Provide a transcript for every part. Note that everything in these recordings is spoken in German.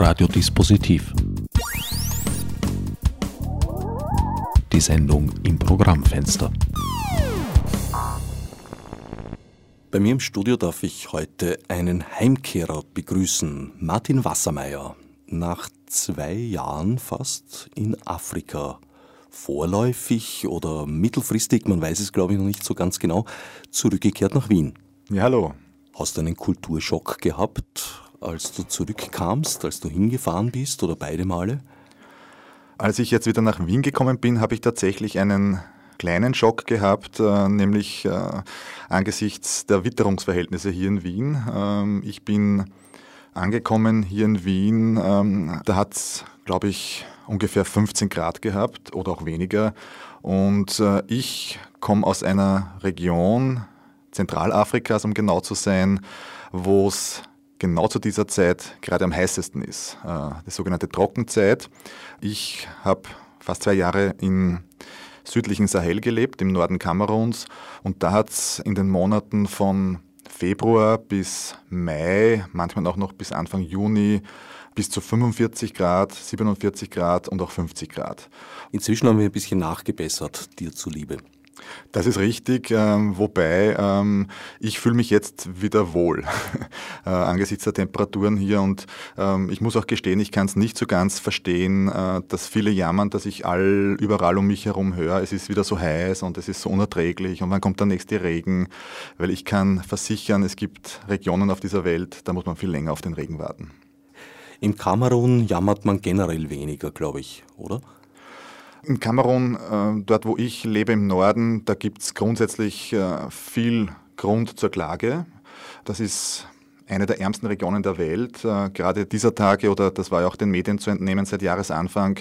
Radiodispositiv. Die Sendung im Programmfenster. Bei mir im Studio darf ich heute einen Heimkehrer begrüßen, Martin Wassermeier. Nach zwei Jahren fast in Afrika. Vorläufig oder mittelfristig, man weiß es glaube ich noch nicht so ganz genau, zurückgekehrt nach Wien. Ja, hallo. Hast du einen Kulturschock gehabt, als du zurückkamst, als du hingefahren bist oder beide Male? Als ich jetzt wieder nach Wien gekommen bin, habe ich tatsächlich einen kleinen Schock gehabt, äh, nämlich äh, angesichts der Witterungsverhältnisse hier in Wien. Ähm, ich bin angekommen hier in Wien, ähm, da hat es, glaube ich, ungefähr 15 Grad gehabt oder auch weniger. Und äh, ich komme aus einer Region Zentralafrikas, um genau zu sein, wo es genau zu dieser Zeit gerade am heißesten ist, äh, die sogenannte Trockenzeit. Ich habe fast zwei Jahre in südlichen Sahel gelebt, im Norden Kameruns. Und da hat es in den Monaten von Februar bis Mai, manchmal auch noch bis Anfang Juni, bis zu 45 Grad, 47 Grad und auch 50 Grad. Inzwischen haben wir ein bisschen nachgebessert, dir zuliebe. Das ist richtig, ähm, wobei ähm, ich fühle mich jetzt wieder wohl äh, angesichts der Temperaturen hier und ähm, ich muss auch gestehen, ich kann es nicht so ganz verstehen, äh, dass viele jammern, dass ich all überall um mich herum höre, es ist wieder so heiß und es ist so unerträglich und wann kommt der nächste Regen, weil ich kann versichern, es gibt Regionen auf dieser Welt, da muss man viel länger auf den Regen warten. Im Kamerun jammert man generell weniger, glaube ich, oder? In Kamerun, äh, dort wo ich lebe im Norden, da gibt es grundsätzlich äh, viel Grund zur Klage. Das ist eine der ärmsten Regionen der Welt. Äh, gerade dieser Tage, oder das war ja auch den Medien zu entnehmen seit Jahresanfang,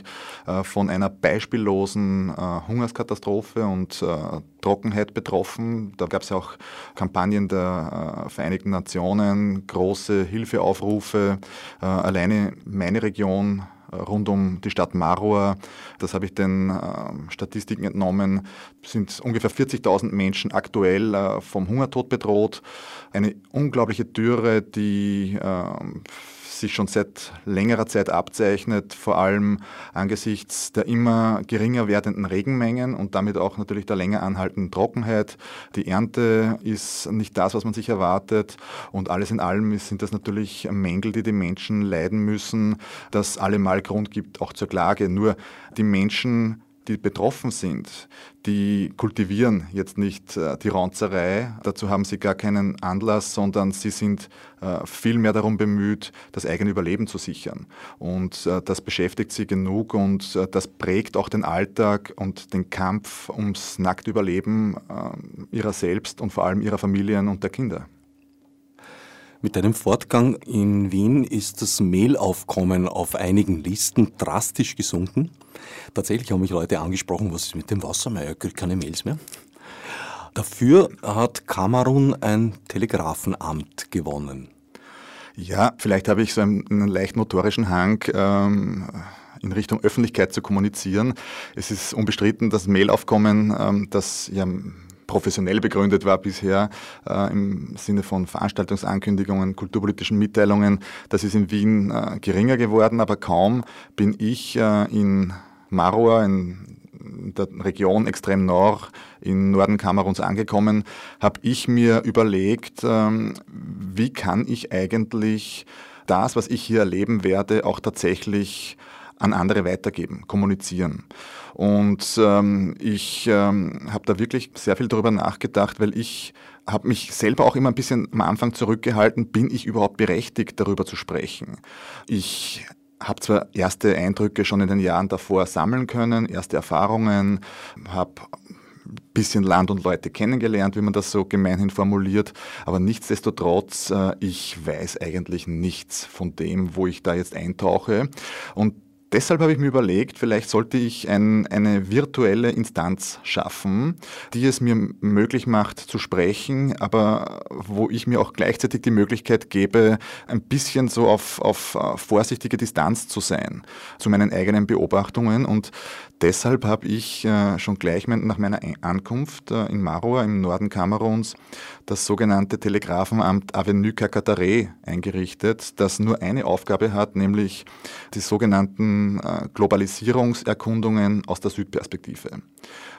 von einer beispiellosen Hungerskatastrophe und Trockenheit betroffen. Da gab es ja auch Kampagnen der Vereinigten Nationen, große Hilfeaufrufe. Alleine meine Region rund um die Stadt Marua, das habe ich den äh, Statistiken entnommen, sind ungefähr 40.000 Menschen aktuell äh, vom Hungertod bedroht. Eine unglaubliche Dürre, die äh, sich schon seit längerer Zeit abzeichnet, vor allem angesichts der immer geringer werdenden Regenmengen und damit auch natürlich der länger anhaltenden Trockenheit. Die Ernte ist nicht das, was man sich erwartet und alles in allem sind das natürlich Mängel, die die Menschen leiden müssen, das allemal Grund gibt auch zur Klage. Nur die Menschen die betroffen sind, die kultivieren jetzt nicht äh, die Ranzerei, dazu haben sie gar keinen Anlass, sondern sie sind äh, viel mehr darum bemüht, das eigene Überleben zu sichern. Und äh, das beschäftigt sie genug und äh, das prägt auch den Alltag und den Kampf ums nackte Überleben äh, ihrer selbst und vor allem ihrer Familien und der Kinder. Mit einem Fortgang in Wien ist das Mailaufkommen auf einigen Listen drastisch gesunken. Tatsächlich haben mich Leute angesprochen, was ist mit dem Wassermeier, kriegt keine Mails mehr. Dafür hat Kamerun ein Telegrafenamt gewonnen. Ja, vielleicht habe ich so einen, leicht motorischen Hang. Ähm in Richtung Öffentlichkeit zu kommunizieren. Es ist unbestritten, das Mailaufkommen, ähm, das ja professionell begründet war bisher äh, im Sinne von Veranstaltungsankündigungen, kulturpolitischen Mitteilungen. Das ist in Wien äh, geringer geworden, aber kaum bin ich äh, in Marua, in der Region extrem Nord in Norden Kameruns angekommen, habe ich mir überlegt, ähm, wie kann ich eigentlich das, was ich hier erleben werde, auch tatsächlich an andere weitergeben, kommunizieren. Und ähm, ich ähm, habe da wirklich sehr viel darüber nachgedacht, weil ich habe mich selber auch immer ein bisschen am Anfang zurückgehalten, bin ich überhaupt berechtigt, darüber zu sprechen. Ich habe zwar erste Eindrücke schon in den Jahren davor sammeln können, erste Erfahrungen, habe bisschen Land und Leute kennengelernt, wie man das so gemeinhin formuliert, aber nichtsdestotrotz, äh, ich weiß eigentlich nichts von dem, wo ich da jetzt eintauche. Und Deshalb habe ich mir überlegt, vielleicht sollte ich ein, eine virtuelle Instanz schaffen, die es mir möglich macht zu sprechen, aber wo ich mir auch gleichzeitig die Möglichkeit gebe, ein bisschen so auf, auf äh, vorsichtige Distanz zu sein zu meinen eigenen Beobachtungen. Und deshalb habe ich äh, schon gleich nach meiner Ankunft äh, in Marua im Norden Kameruns das sogenannte Telegrafenamt Avenue Kakatare eingerichtet, das nur eine Aufgabe hat, nämlich die sogenannten äh, Globalisierungserkundungen aus der Südperspektive.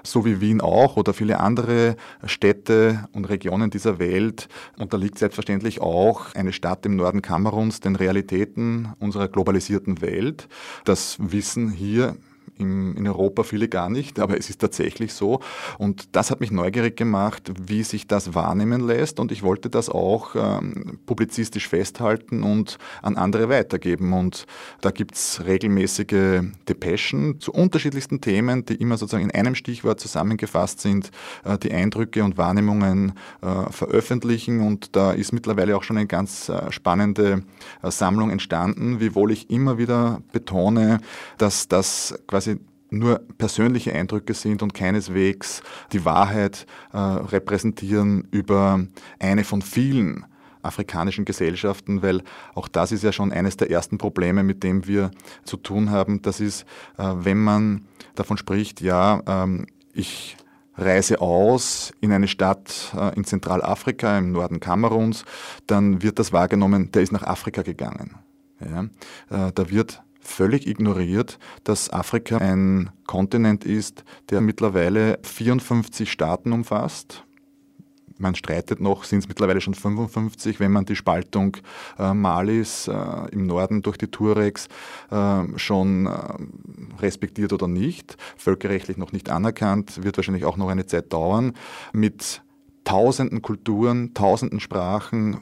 So wie Wien auch oder viele andere Städte und Regionen dieser Welt unterliegt selbstverständlich auch eine Stadt im Norden Kameruns den Realitäten unserer globalisierten Welt. Das wissen hier im, in Europa viele gar nicht, aber es ist tatsächlich so. Und das hat mich neugierig gemacht, wie sich das wahrnehmen lässt. Und ich wollte das auch ähm, publizistisch festhalten und an andere weitergeben. Und da gibt es regelmäßige Depeschen zu unterschiedlichsten Themen, die immer sozusagen in einem Stichwort zusammengefasst sind, äh, die Eindrücke und Wahrnehmungen äh, veröffentlichen. Und da ist mittlerweile auch schon eine ganz äh, spannende äh, Sammlung entstanden, wiewohl ich immer wieder betone, dass das quasi nur persönliche Eindrücke sind und keineswegs die Wahrheit äh, repräsentieren über eine von vielen afrikanischen Gesellschaften, weil auch das ist ja schon eines der ersten Probleme, mit dem wir zu tun haben. Das ist, äh, wenn man davon spricht, ja, ähm, ich reise aus in eine Stadt äh, in Zentralafrika, im Norden Kameruns, dann wird das wahrgenommen, der ist nach Afrika gegangen. Ja, äh, da wird völlig ignoriert, dass Afrika ein Kontinent ist, der mittlerweile 54 Staaten umfasst. Man streitet noch, sind es mittlerweile schon 55, wenn man die Spaltung äh, Malis äh, im Norden durch die Tuaregs äh, schon äh, respektiert oder nicht. Völkerrechtlich noch nicht anerkannt, wird wahrscheinlich auch noch eine Zeit dauern. Mit tausenden Kulturen, tausenden Sprachen,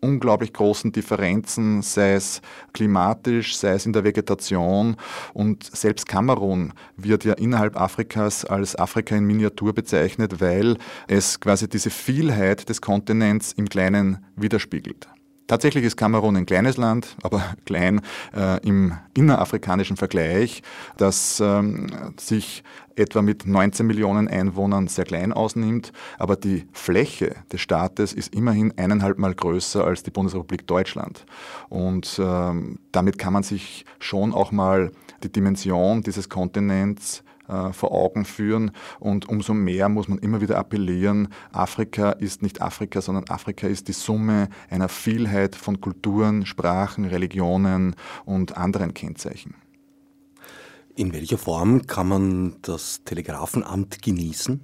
unglaublich großen Differenzen, sei es klimatisch, sei es in der Vegetation. Und selbst Kamerun wird ja innerhalb Afrikas als Afrika in Miniatur bezeichnet, weil es quasi diese Vielheit des Kontinents im Kleinen widerspiegelt. Tatsächlich ist Kamerun ein kleines Land, aber klein äh, im innerafrikanischen Vergleich, das ähm, sich etwa mit 19 Millionen Einwohnern sehr klein ausnimmt, aber die Fläche des Staates ist immerhin eineinhalb Mal größer als die Bundesrepublik Deutschland. Und ähm, damit kann man sich schon auch mal die Dimension dieses Kontinents vor Augen führen. Und umso mehr muss man immer wieder appellieren, Afrika ist nicht Afrika, sondern Afrika ist die Summe einer Vielheit von Kulturen, Sprachen, Religionen und anderen Kennzeichen. In welcher Form kann man das Telegrafenamt genießen?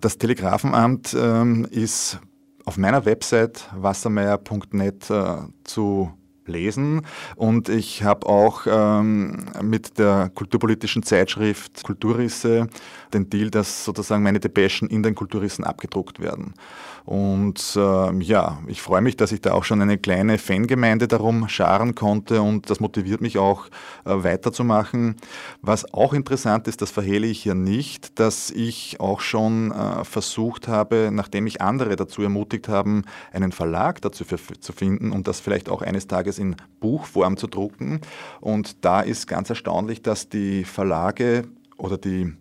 Das Telegrafenamt ähm, ist auf meiner Website wassermeier.net äh, zu lesen. Und ich habe auch ähm, mit der kulturpolitischen Zeitschrift Kulturrisse den Deal, dass sozusagen meine Depeschen in den Kulturrissen abgedruckt werden. Und äh, ja, ich freue mich, dass ich da auch schon eine kleine Fangemeinde darum scharen konnte und das motiviert mich auch äh, weiterzumachen. Was auch interessant ist, das verhehle ich hier nicht, dass ich auch schon äh, versucht habe, nachdem ich andere dazu ermutigt haben, einen Verlag dazu für, zu finden und das vielleicht auch eines Tages in Buchform zu drucken. Und da ist ganz erstaunlich, dass die Verlage oder die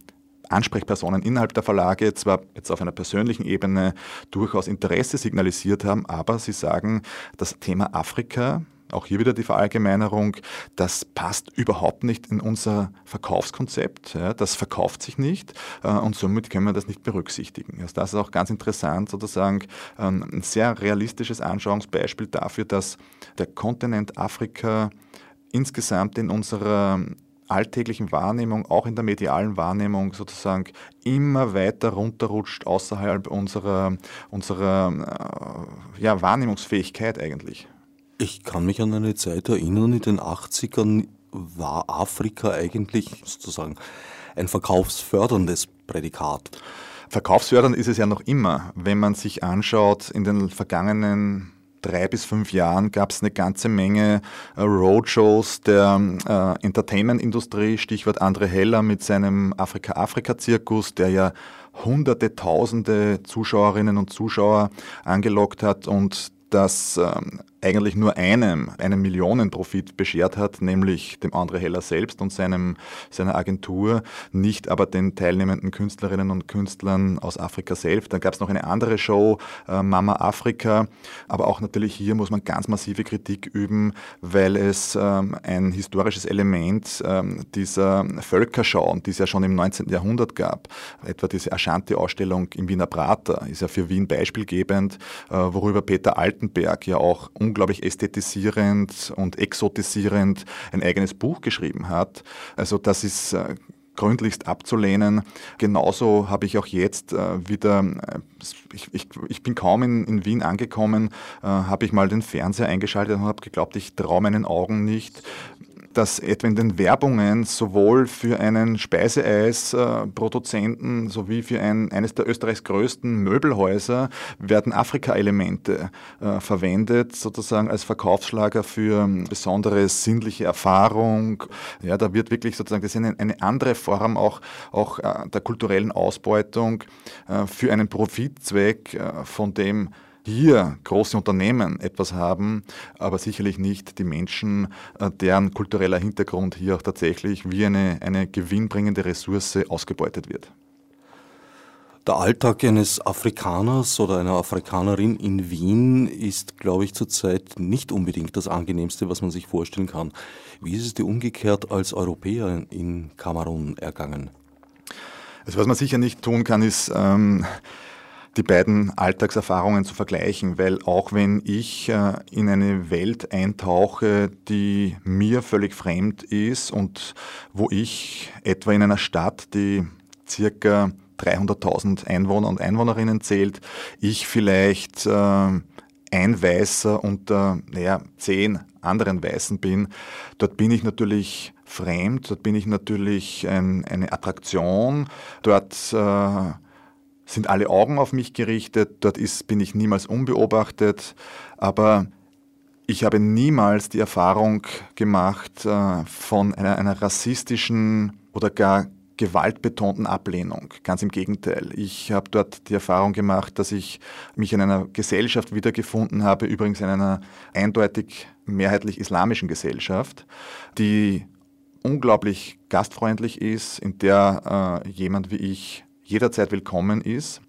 Ansprechpersonen innerhalb der Verlage zwar jetzt auf einer persönlichen Ebene durchaus Interesse signalisiert haben, aber sie sagen, das Thema Afrika, auch hier wieder die Verallgemeinerung, das passt überhaupt nicht in unser Verkaufskonzept. Das verkauft sich nicht äh, und somit können wir das nicht berücksichtigen. Also das ist auch ganz interessant, sozusagen ähm, ein sehr realistisches Anschauungsbeispiel dafür, dass der Kontinent Afrika insgesamt in unserer alltäglichen Wahrnehmung, auch in der medialen Wahrnehmung sozusagen immer weiter runterrutscht außerhalb unserer, unserer äh, ja, Wahrnehmungsfähigkeit eigentlich. Ich kann mich an eine Zeit erinnern, in den 80ern war Afrika eigentlich sozusagen ein verkaufsförderndes Prädikat. Verkaufsfördernd ist es ja noch immer, wenn man sich anschaut, in den vergangenen drei bis fünf Jahren gab es eine ganze Menge äh, Roadshows der äh, Entertainment-Industrie, Stichwort Andre Heller mit seinem Afrika-Afrika-Zirkus, der ja hunderte, tausende Zuschauerinnen und Zuschauer angelockt hat und das ähm, eigentlich nur einem einen Millionenprofit beschert hat, nämlich dem André Heller selbst und seinem, seiner Agentur, nicht aber den teilnehmenden Künstlerinnen und Künstlern aus Afrika selbst. Dann gab es noch eine andere Show, äh, Mama Afrika, aber auch natürlich hier muss man ganz massive Kritik üben, weil es ähm, ein historisches Element ähm, dieser Völkerschau, die es ja schon im 19. Jahrhundert gab, etwa diese Ashanti-Ausstellung im Wiener Prater, ist ja für Wien beispielgebend, äh, worüber Peter Altenberg ja auch unglaublich ästhetisierend und exotisierend ein eigenes Buch geschrieben hat. Also das ist äh, gründlichst abzulehnen. Genauso habe ich auch jetzt äh, wieder, äh, ich, ich, ich, bin kaum in, in Wien angekommen, habe ich mal den Fernseher eingeschaltet und habe geglaubt, ich traue meinen Augen nicht, dass etwa in den Werbungen sowohl für einen Speiseeisproduzenten sowie für ein, eines der Österreichs größten Möbelhäuser werden Afrika-Elemente äh, verwendet, sozusagen als Verkaufsschlager für besondere sinnliche Erfahrung. Ja, da wird wirklich sozusagen, das ist eine, eine andere Form auch, auch äh, der kulturellen Ausbeutung äh, für einen Profitzweck, äh, von dem hier große Unternehmen etwas haben, aber sicherlich nicht die Menschen, äh, deren kultureller Hintergrund hier auch tatsächlich wie eine, eine gewinnbringende Ressource ausgebeutet wird. Der Alltag eines Afrikaners oder einer Afrikanerin in Wien ist, glaube ich, zurzeit nicht unbedingt das angenehmste, was man sich vorstellen kann. Wie ist es dir umgekehrt als Europäer in Kamerun ergangen? Also was man sicher nicht tun kann, ist ähm, die beiden Alltagserfahrungen zu vergleichen, weil auch wenn ich äh, in eine Welt eintauche, die mir völlig fremd ist und wo ich etwa in einer Stadt, die circa 300.000 Einwohner und Einwohnerinnen zählt, ich vielleicht äh, ein Weißer unter naja, zehn anderen Weißen bin, dort bin ich natürlich fremd, dort bin ich natürlich ein, eine Attraktion, dort äh, sind alle Augen auf mich gerichtet, dort ist, bin ich niemals unbeobachtet, aber ich habe niemals die Erfahrung gemacht äh, von einer, einer rassistischen oder gar gewaltbetonten Ablehnung. Ganz im Gegenteil. Ich habe dort die Erfahrung gemacht, dass ich mich in einer Gesellschaft wiedergefunden habe, übrigens in einer eindeutig mehrheitlich islamischen Gesellschaft, die unglaublich gastfreundlich ist, in der äh, jemand wie ich jederzeit willkommen ist,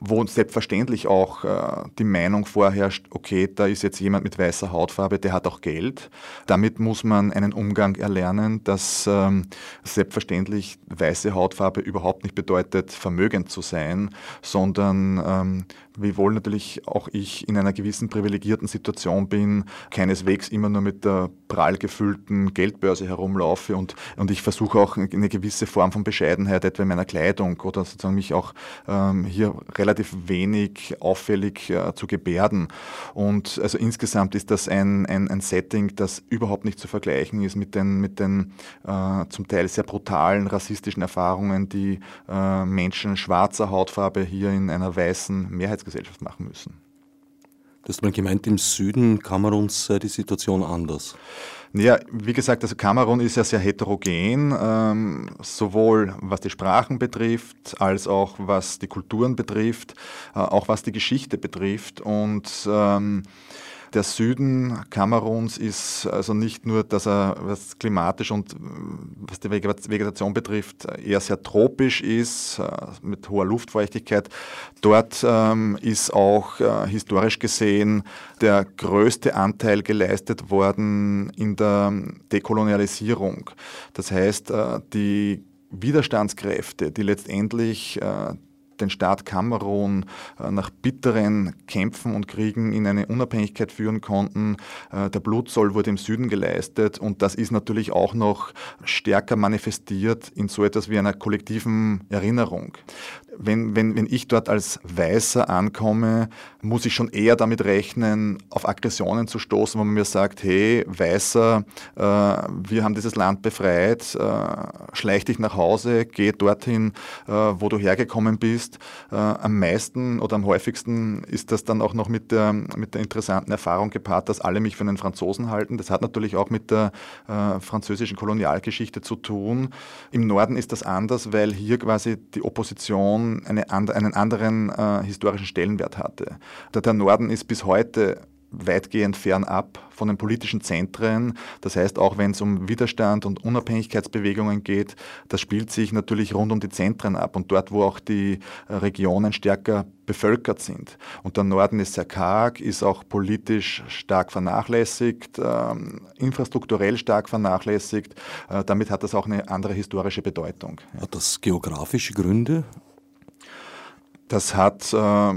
wo selbstverständlich auch äh, die Meinung vorherrscht, okay, da ist jetzt jemand mit weißer Hautfarbe, der hat auch Geld. Damit muss man einen Umgang erlernen, dass ähm, selbstverständlich weiße Hautfarbe überhaupt nicht bedeutet, vermögend zu sein, sondern ähm, wiewohl natürlich auch ich in einer gewissen privilegierten Situation bin, keineswegs immer nur mit der prall gefüllten Geldbörse herumlaufe und, und ich versuche auch eine gewisse Form von Bescheidenheit etwa in meiner Kleidung oder sozusagen mich auch ähm, hier relativ wenig auffällig äh, zu gebärden. Und also insgesamt ist das ein, ein, ein Setting, das überhaupt nicht zu vergleichen ist mit den, mit den äh, zum Teil sehr brutalen rassistischen Erfahrungen, die äh, Menschen schwarzer Hautfarbe hier in einer weißen Mehrheits Mehrheitsgesellschaft machen müssen. Das ist mal gemeint, im Süden Kameruns sei die Situation anders. Ja, wie gesagt, also Kamerun ist ja sehr heterogen, ähm, sowohl was die Sprachen betrifft, als auch was die Kulturen betrifft, äh, auch was die Geschichte betrifft. Und ähm, der Süden Kameruns ist also nicht nur, dass er was klimatisch und äh, was die Vegetation betrifft, eher sehr tropisch ist, äh, mit hoher Luftfeuchtigkeit. Dort ähm, ist auch äh, historisch gesehen der größte Anteil geleistet worden in der Dekolonialisierung. Das heißt, die Widerstandskräfte, die letztendlich äh, den Staat Kamerun äh, nach bitteren Kämpfen und Kriegen in eine Unabhängigkeit führen konnten. Äh, der Blutzoll wurde im Süden geleistet und das ist natürlich auch noch stärker manifestiert in so etwas wie einer kollektiven Erinnerung wenn, wenn, wenn ich dort als Weißer ankomme, muss ich schon eher damit rechnen, auf Aggressionen zu stoßen, wo man mir sagt, hey, Weißer, äh, wir haben dieses Land befreit, äh, schleich dich nach Hause, geh dorthin, äh, wo du hergekommen bist. Äh, am meisten oder am häufigsten ist das dann auch noch mit der, mit der interessanten Erfahrung gepaart, dass alle mich für einen Franzosen halten. Das hat natürlich auch mit der äh, französischen Kolonialgeschichte zu tun. Im Norden ist das anders, weil hier quasi die Opposition eine, einen anderen äh, historischen Stellenwert hatte. Der, der Norden ist bis heute weitgehend fernab von den politischen Zentren. Das heißt, auch wenn es um Widerstand und Unabhängigkeitsbewegungen geht, das spielt sich natürlich rund um die Zentren ab und dort, wo auch die äh, Regionen stärker bevölkert sind. Und der Norden ist sehr karg, ist auch politisch stark vernachlässigt, äh, infrastrukturell stark vernachlässigt. Äh, damit hat das auch eine andere historische Bedeutung. Hat das geografische Gründe? Das hat äh,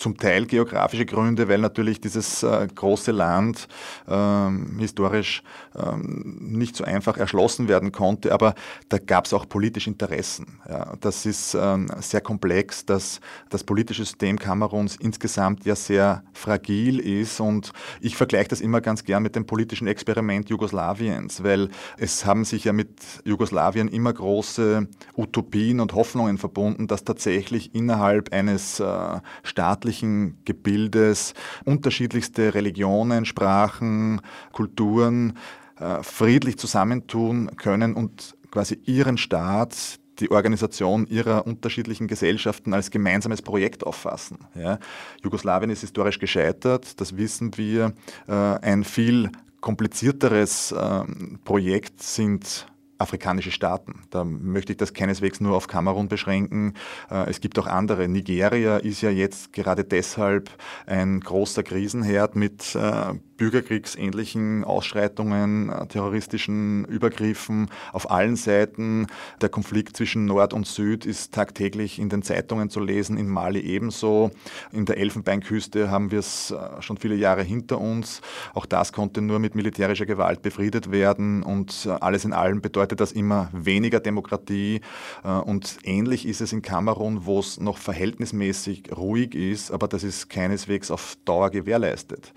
zum Teil geografische Gründe, weil natürlich dieses äh, große Land ähm, historisch ähm, nicht so einfach erschlossen werden konnte, aber da gab es auch politische Interessen. Ja. Das ist ähm, sehr komplex, dass das politische System Kameruns insgesamt ja sehr fragil ist und ich vergleiche das immer ganz gern mit dem politischen Experiment Jugoslawiens, weil es haben sich ja mit Jugoslawien immer große Utopien und Hoffnungen verbunden, dass tatsächlich innerhalb eines äh, staatlichen staatlichen Gebildes unterschiedlichste Religionen, Sprachen, Kulturen äh, friedlich zusammentun können und quasi ihren Staat, die Organisation ihrer unterschiedlichen Gesellschaften als gemeinsames Projekt auffassen. Ja. Jugoslawien ist historisch gescheitert, das wissen wir. Äh, ein viel komplizierteres äh, Projekt sind afrikanische Staaten. Da möchte ich das keineswegs nur auf Kamerun beschränken. Äh, es gibt auch andere. Nigeria ist ja jetzt gerade deshalb ein großer Krisenherd mit äh, bürgerkriegsähnlichen Ausschreitungen, äh, terroristischen Übergriffen auf allen Seiten. Der Konflikt zwischen Nord und Süd ist tagtäglich in den Zeitungen zu lesen, in Mali ebenso. In der Elfenbeinküste haben wir es äh, schon viele Jahre hinter uns. Auch das konnte nur mit militärischer Gewalt befriedet werden und äh, alles in allem bedeutet das immer weniger Demokratie. Und ähnlich ist es in Kamerun, wo es noch verhältnismäßig ruhig ist, aber das ist keineswegs auf Dauer gewährleistet.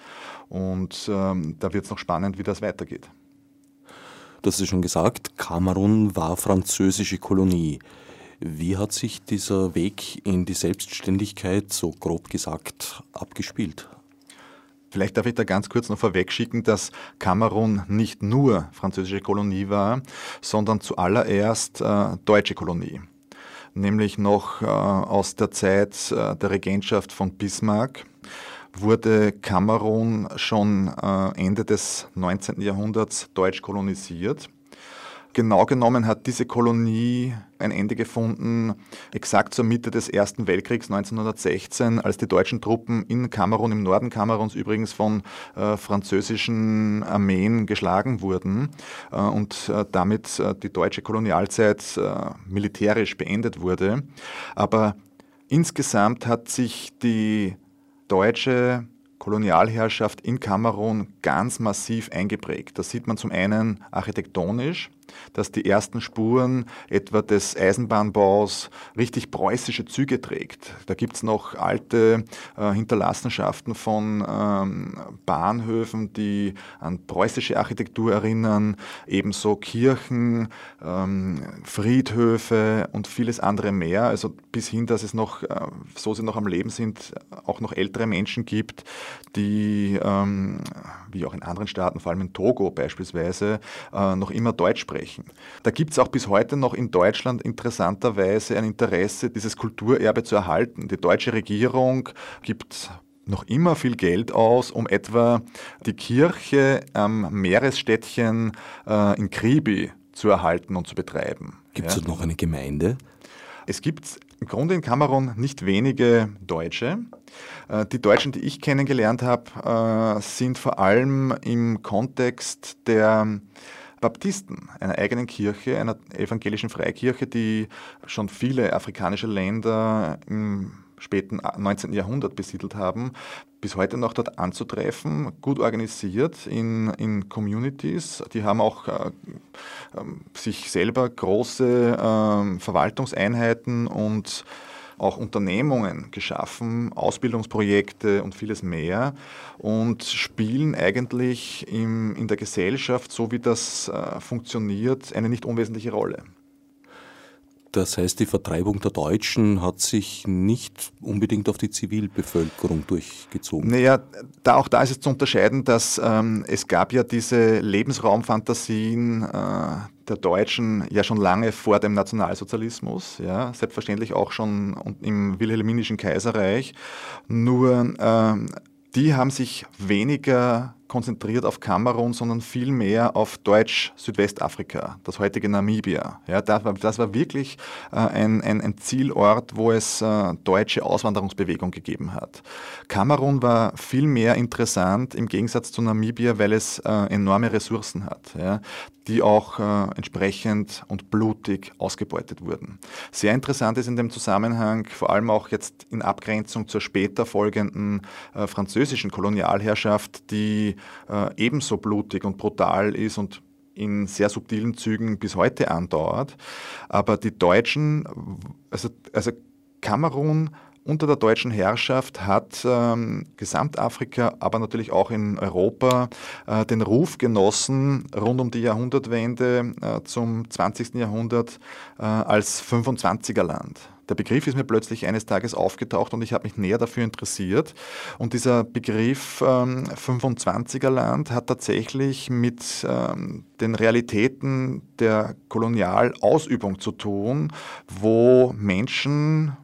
Und ähm, da wird es noch spannend, wie das weitergeht. Hast ja schon gesagt, Kamerun war französische Kolonie. Wie hat sich dieser Weg in die Selbstständigkeit, so grob gesagt, abgespielt? Vielleicht darf ich da ganz kurz noch vorwegschicken, dass Kamerun nicht nur französische Kolonie war, sondern zuallererst äh, deutsche Kolonie. Nämlich noch äh, aus der Zeit äh, der Regentschaft von Bismarck wurde Kamerun schon äh, Ende des 19. Jahrhunderts deutsch kolonisiert. Genau genommen hat diese Kolonie ein Ende gefunden, exakt zur Mitte des Ersten Weltkriegs 1916, als die deutschen Truppen in Kamerun, im Norden Kameruns übrigens von äh, französischen Armeen geschlagen wurden äh, und äh, damit äh, die deutsche Kolonialzeit äh, militärisch beendet wurde. Aber insgesamt hat sich die deutsche Kolonialherrschaft in Kamerun ganz massiv eingeprägt. Das sieht man zum einen architektonisch, dass die ersten Spuren etwa des Eisenbahnbaus richtig preußische Züge trägt. Da gibt es noch alte äh, Hinterlassenschaften von ähm, Bahnhöfen, die an preußische Architektur erinnern, ebenso Kirchen, ähm, Friedhöfe und vieles andere mehr. Also bis hin, dass es noch, äh, so sie noch am Leben sind, auch noch ältere Menschen gibt, die, ähm, wie auch in anderen Staaten, vor allem in Togo beispielsweise, äh, noch immer Deutsch sprechen sprechen. Da gibt es auch bis heute noch in Deutschland interessanterweise ein Interesse, dieses Kulturerbe zu erhalten. Die deutsche Regierung gibt noch immer viel Geld aus, um etwa die Kirche am Meeresstädtchen äh, in Kribi zu erhalten und zu betreiben. Gibt es ja. noch eine Gemeinde? Es gibt im Grunde in Kamerun nicht wenige Deutsche. Äh, die Deutschen, die ich kennengelernt habe, äh, sind vor allem im Kontext der Baptisten, einer eigenen Kirche, einer evangelischen Freikirche, die schon viele afrikanische Länder im späten 19. Jahrhundert besiedelt haben, bis heute noch dort anzutreffen, gut organisiert in, in Communities. Die haben auch äh, äh, sich selber große äh, Verwaltungseinheiten und auch Unternehmungen geschaffen, Ausbildungsprojekte und vieles mehr und spielen eigentlich im, in der Gesellschaft, so wie das äh, funktioniert, eine nicht unwesentliche Rolle. Das heißt, die Vertreibung der Deutschen hat sich nicht unbedingt auf die Zivilbevölkerung durchgezogen. Naja, da, auch da ist es zu unterscheiden, dass ähm, es gab ja diese Lebensraumfantasien äh, der Deutschen ja schon lange vor dem Nationalsozialismus, ja, selbstverständlich auch schon im Wilhelminischen Kaiserreich. Nur ähm, die haben sich weniger konzentriert auf Kamerun, sondern vielmehr auf Deutsch-Südwestafrika, das heutige Namibia. Ja, das, war, das war wirklich äh, ein, ein, ein, Zielort, wo es äh, deutsche Auswanderungsbewegung gegeben hat. Kamerun war viel mehr interessant im Gegensatz zu Namibia, weil es äh, enorme Ressourcen hat. Ja die auch äh, entsprechend und blutig ausgebeutet wurden. Sehr interessant ist in dem Zusammenhang, vor allem auch jetzt in Abgrenzung zur später folgenden äh, französischen Kolonialherrschaft, die äh, ebenso blutig und brutal ist und in sehr subtilen Zügen bis heute andauert. Aber die Deutschen, also, also Kamerun unter der deutschen Herrschaft hat ähm, Gesamtafrika, aber natürlich auch in Europa äh, den Ruf genossen, rund um die Jahrhundertwende äh, zum 20. Jahrhundert äh, als 25er Land. Der Begriff ist mir plötzlich eines Tages aufgetaucht und ich habe mich näher dafür interessiert. Und dieser Begriff ähm, 25er Land hat tatsächlich mit ähm, den Realitäten der Kolonialausübung zu tun, wo Menschen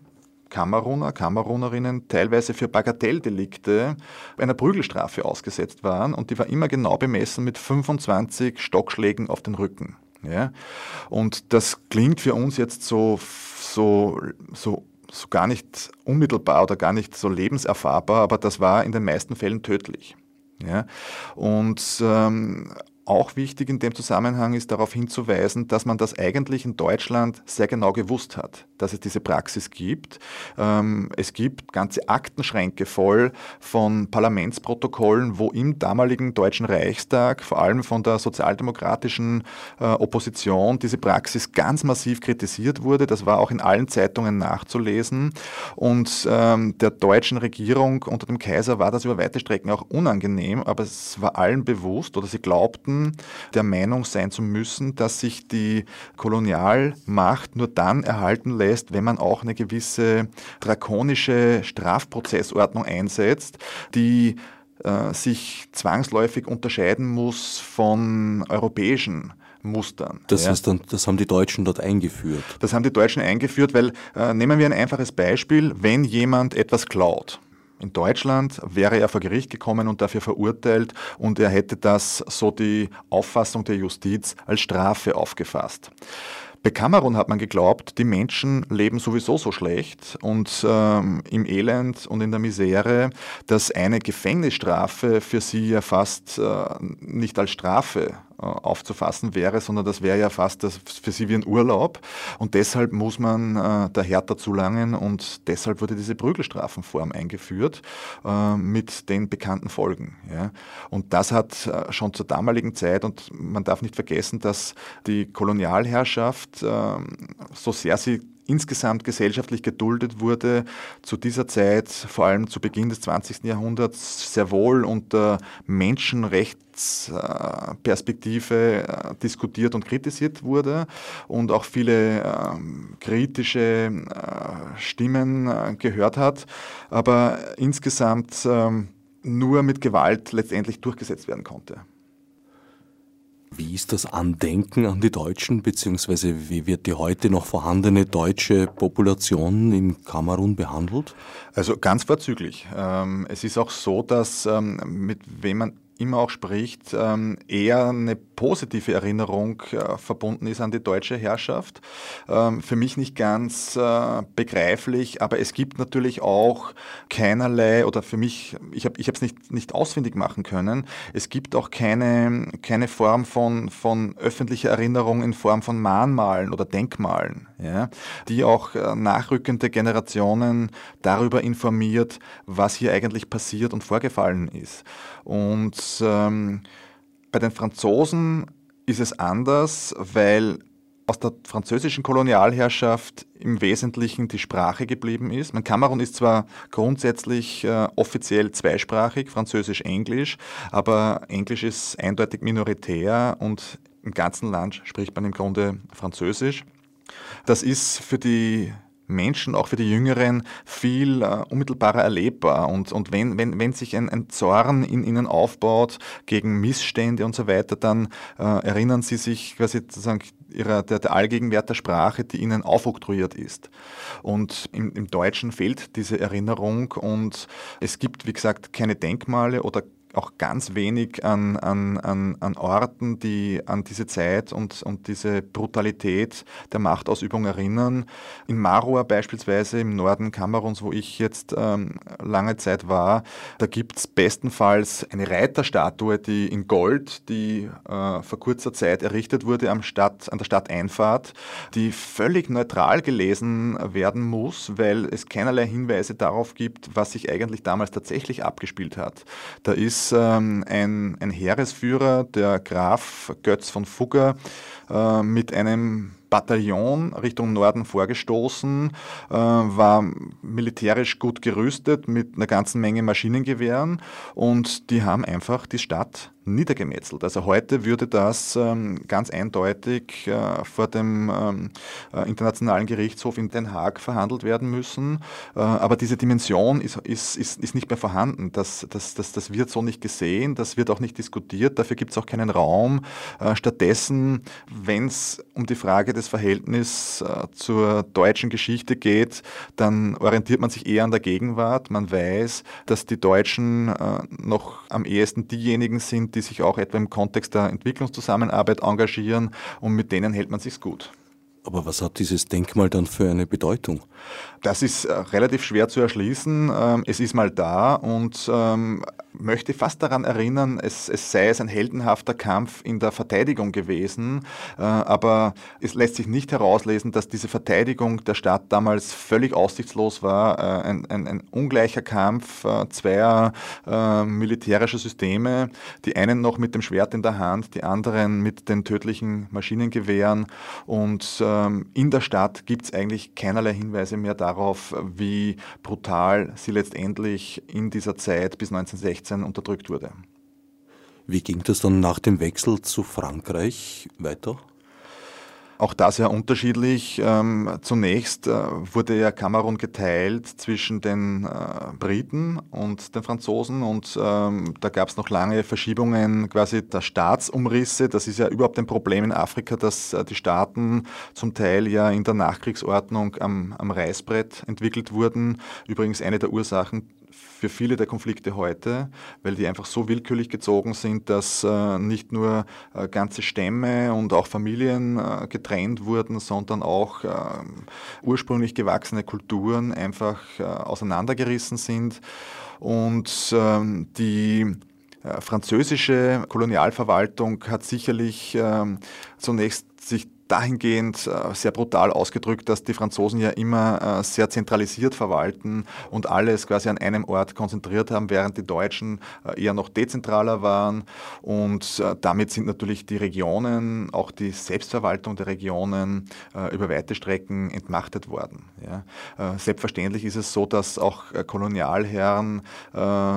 Kameruner, Kamerunerinnen teilweise für Bagatelldelikte einer Prügelstrafe ausgesetzt waren und die war immer genau bemessen mit 25 Stockschlägen auf den Rücken. Ja? Und das klingt für uns jetzt so, so, so, so gar nicht unmittelbar oder gar nicht so lebenserfahrbar, aber das war in den meisten Fällen tödlich. Ja? Und ähm, auch wichtig in dem Zusammenhang ist darauf hinzuweisen, dass man das eigentlich in Deutschland sehr genau gewusst hat, dass es diese Praxis gibt. Ähm, es gibt ganze Aktenschränke voll von Parlamentsprotokollen, wo im damaligen Deutschen Reichstag, vor allem von der sozialdemokratischen äh, Opposition, diese Praxis ganz massiv kritisiert wurde. Das war auch in allen Zeitungen nachzulesen. Und ähm, der deutschen Regierung unter dem Kaiser war das über weite Strecken auch unangenehm, aber es war allen bewusst oder sie glaubten, der Meinung sein zu müssen, dass sich die Kolonialmacht nur dann erhalten lässt, wenn man auch eine gewisse drakonische Strafprozessordnung einsetzt, die äh, sich zwangsläufig unterscheiden muss von europäischen Mustern. Das, ja. dann, das haben die Deutschen dort eingeführt. Das haben die Deutschen eingeführt, weil äh, nehmen wir ein einfaches Beispiel, wenn jemand etwas klaut, in Deutschland wäre er vor Gericht gekommen und dafür verurteilt und er hätte das, so die Auffassung der Justiz, als Strafe aufgefasst. Bei Kamerun hat man geglaubt, die Menschen leben sowieso so schlecht und ähm, im Elend und in der Misere, dass eine Gefängnisstrafe für sie ja fast äh, nicht als Strafe aufzufassen wäre, sondern das wäre ja fast das für sie wie ein Urlaub. Und deshalb muss man äh, der Härter zulangen und deshalb wurde diese Prügelstrafenform eingeführt äh, mit den bekannten Folgen. Ja. Und das hat äh, schon zur damaligen Zeit, und man darf nicht vergessen, dass die Kolonialherrschaft, äh, so sehr sie insgesamt gesellschaftlich geduldet wurde, zu dieser Zeit, vor allem zu Beginn des 20. Jahrhunderts, sehr wohl unter Menschenrechtsperspektive äh, diskutiert und kritisiert wurde und auch viele ähm, kritische äh, Stimmen äh, gehört hat, aber insgesamt ähm, nur mit Gewalt letztendlich durchgesetzt werden konnte. Wie ist das Andenken an die Deutschen, beziehungsweise wie wird die heute noch vorhandene deutsche Population in Kamerun behandelt? Also ganz vorzüglich. Ähm, es ist auch so, dass ähm, mit wem man immer auch spricht, ähm, eher eine positive Erinnerung äh, verbunden ist an die deutsche Herrschaft. Ähm, für mich nicht ganz äh, begreiflich, aber es gibt natürlich auch keinerlei, oder für mich, ich habe es nicht, nicht ausfindig machen können, es gibt auch keine, keine Form von, von öffentlicher Erinnerung in Form von Mahnmalen oder Denkmalen, ja, die auch äh, nachrückende Generationen darüber informiert, was hier eigentlich passiert und vorgefallen ist. Und ähm, bei den Franzosen ist es anders, weil aus der französischen Kolonialherrschaft im Wesentlichen die Sprache geblieben ist. Mein Kamerun ist zwar grundsätzlich äh, offiziell zweisprachig, Französisch-Englisch, aber Englisch ist eindeutig minoritär und im ganzen Land spricht man im Grunde Französisch. Das ist für die Menschen, auch für die Jüngeren, viel äh, unmittelbarer erlebbar. Und, und wenn, wenn, wenn sich ein, ein Zorn in ihnen aufbaut gegen Missstände und so weiter, dann äh, erinnern sie sich quasi sozusagen ihrer, der, der Allgegenwert der Sprache, die ihnen aufoktroyiert ist. Und im, im Deutschen fehlt diese Erinnerung und es gibt, wie gesagt, keine Denkmale oder auch ganz wenig an, an, an, an Orten, die an diese Zeit und, und diese Brutalität der Machtausübung erinnern. In Marua beispielsweise im Norden Kameruns, wo ich jetzt ähm, lange Zeit war, da gibt es bestenfalls eine Reiterstatue, die in Gold, die äh, vor kurzer Zeit errichtet wurde am Stadt, an der Stadteinfahrt, die völlig neutral gelesen werden muss, weil es keinerlei Hinweise darauf gibt, was sich eigentlich damals tatsächlich abgespielt hat. Da ist ähm, ein, ein Heeresführer, der Graf Götz von Fugger, äh, mit einem Bataillon Richtung Norden vorgestoßen, äh, war militärisch gut gerüstet mit einer ganzen Menge Maschinengewehren und die haben einfach die Stadt niedergemetzelt. Also heute würde das ähm, ganz eindeutig äh, vor dem ähm, äh, Internationalen Gerichtshof in Den Haag verhandelt werden müssen. Äh, aber diese Dimension ist, ist, ist, ist nicht mehr vorhanden. Das, das, das, das wird so nicht gesehen, das wird auch nicht diskutiert, dafür gibt es auch keinen Raum. Äh, stattdessen, wenn es um die Frage des Verhältnisses äh, zur deutschen Geschichte geht, dann orientiert man sich eher an der Gegenwart. Man weiß, dass die Deutschen äh, noch am ehesten diejenigen sind, die sich auch etwa im Kontext der Entwicklungszusammenarbeit engagieren und mit denen hält man sich gut. Aber was hat dieses Denkmal dann für eine Bedeutung? Das ist äh, relativ schwer zu erschließen. Ähm, es ist mal da und ähm, möchte fast daran erinnern, es, es sei es ein heldenhafter Kampf in der Verteidigung gewesen. Äh, aber es lässt sich nicht herauslesen, dass diese Verteidigung der Stadt damals völlig aussichtslos war. Äh, ein, ein, ein ungleicher Kampf zweier militärischer Systeme. Die einen noch mit dem Schwert in der Hand, die anderen mit den tödlichen Maschinengewehren. Und ähm, in der Stadt gibt es eigentlich keinerlei Hinweise mehr darauf, darauf, wie brutal sie letztendlich in dieser Zeit bis 1916 unterdrückt wurde. Wie ging das dann nach dem Wechsel zu Frankreich weiter? Auch da sehr unterschiedlich. Ähm, zunächst äh, wurde ja Kamerun geteilt zwischen den äh, Briten und den Franzosen und ähm, da gab es noch lange Verschiebungen quasi der Staatsumrisse. Das ist ja überhaupt ein Problem in Afrika, dass äh, die Staaten zum Teil ja in der Nachkriegsordnung am, am Reißbrett entwickelt wurden. Übrigens eine der Ursachen für viele der Konflikte heute, weil die einfach so willkürlich gezogen sind, dass äh, nicht nur äh, ganze Stämme und auch Familien äh, getrennt wurden, sondern auch äh, ursprünglich gewachsene Kulturen einfach auseinandergerissen sind. Und ähm, die französische Kolonialverwaltung hat sicherlich ähm, zunächst sich dahingehend äh, sehr brutal ausgedrückt, dass die Franzosen ja immer äh, sehr zentralisiert verwalten und alles quasi an einem Ort konzentriert haben, während die Deutschen äh, eher noch dezentraler waren. Und damit sind natürlich die Regionen, auch die Selbstverwaltung der Regionen über weite Strecken entmachtet worden. Selbstverständlich ist es so, dass auch Kolonialherren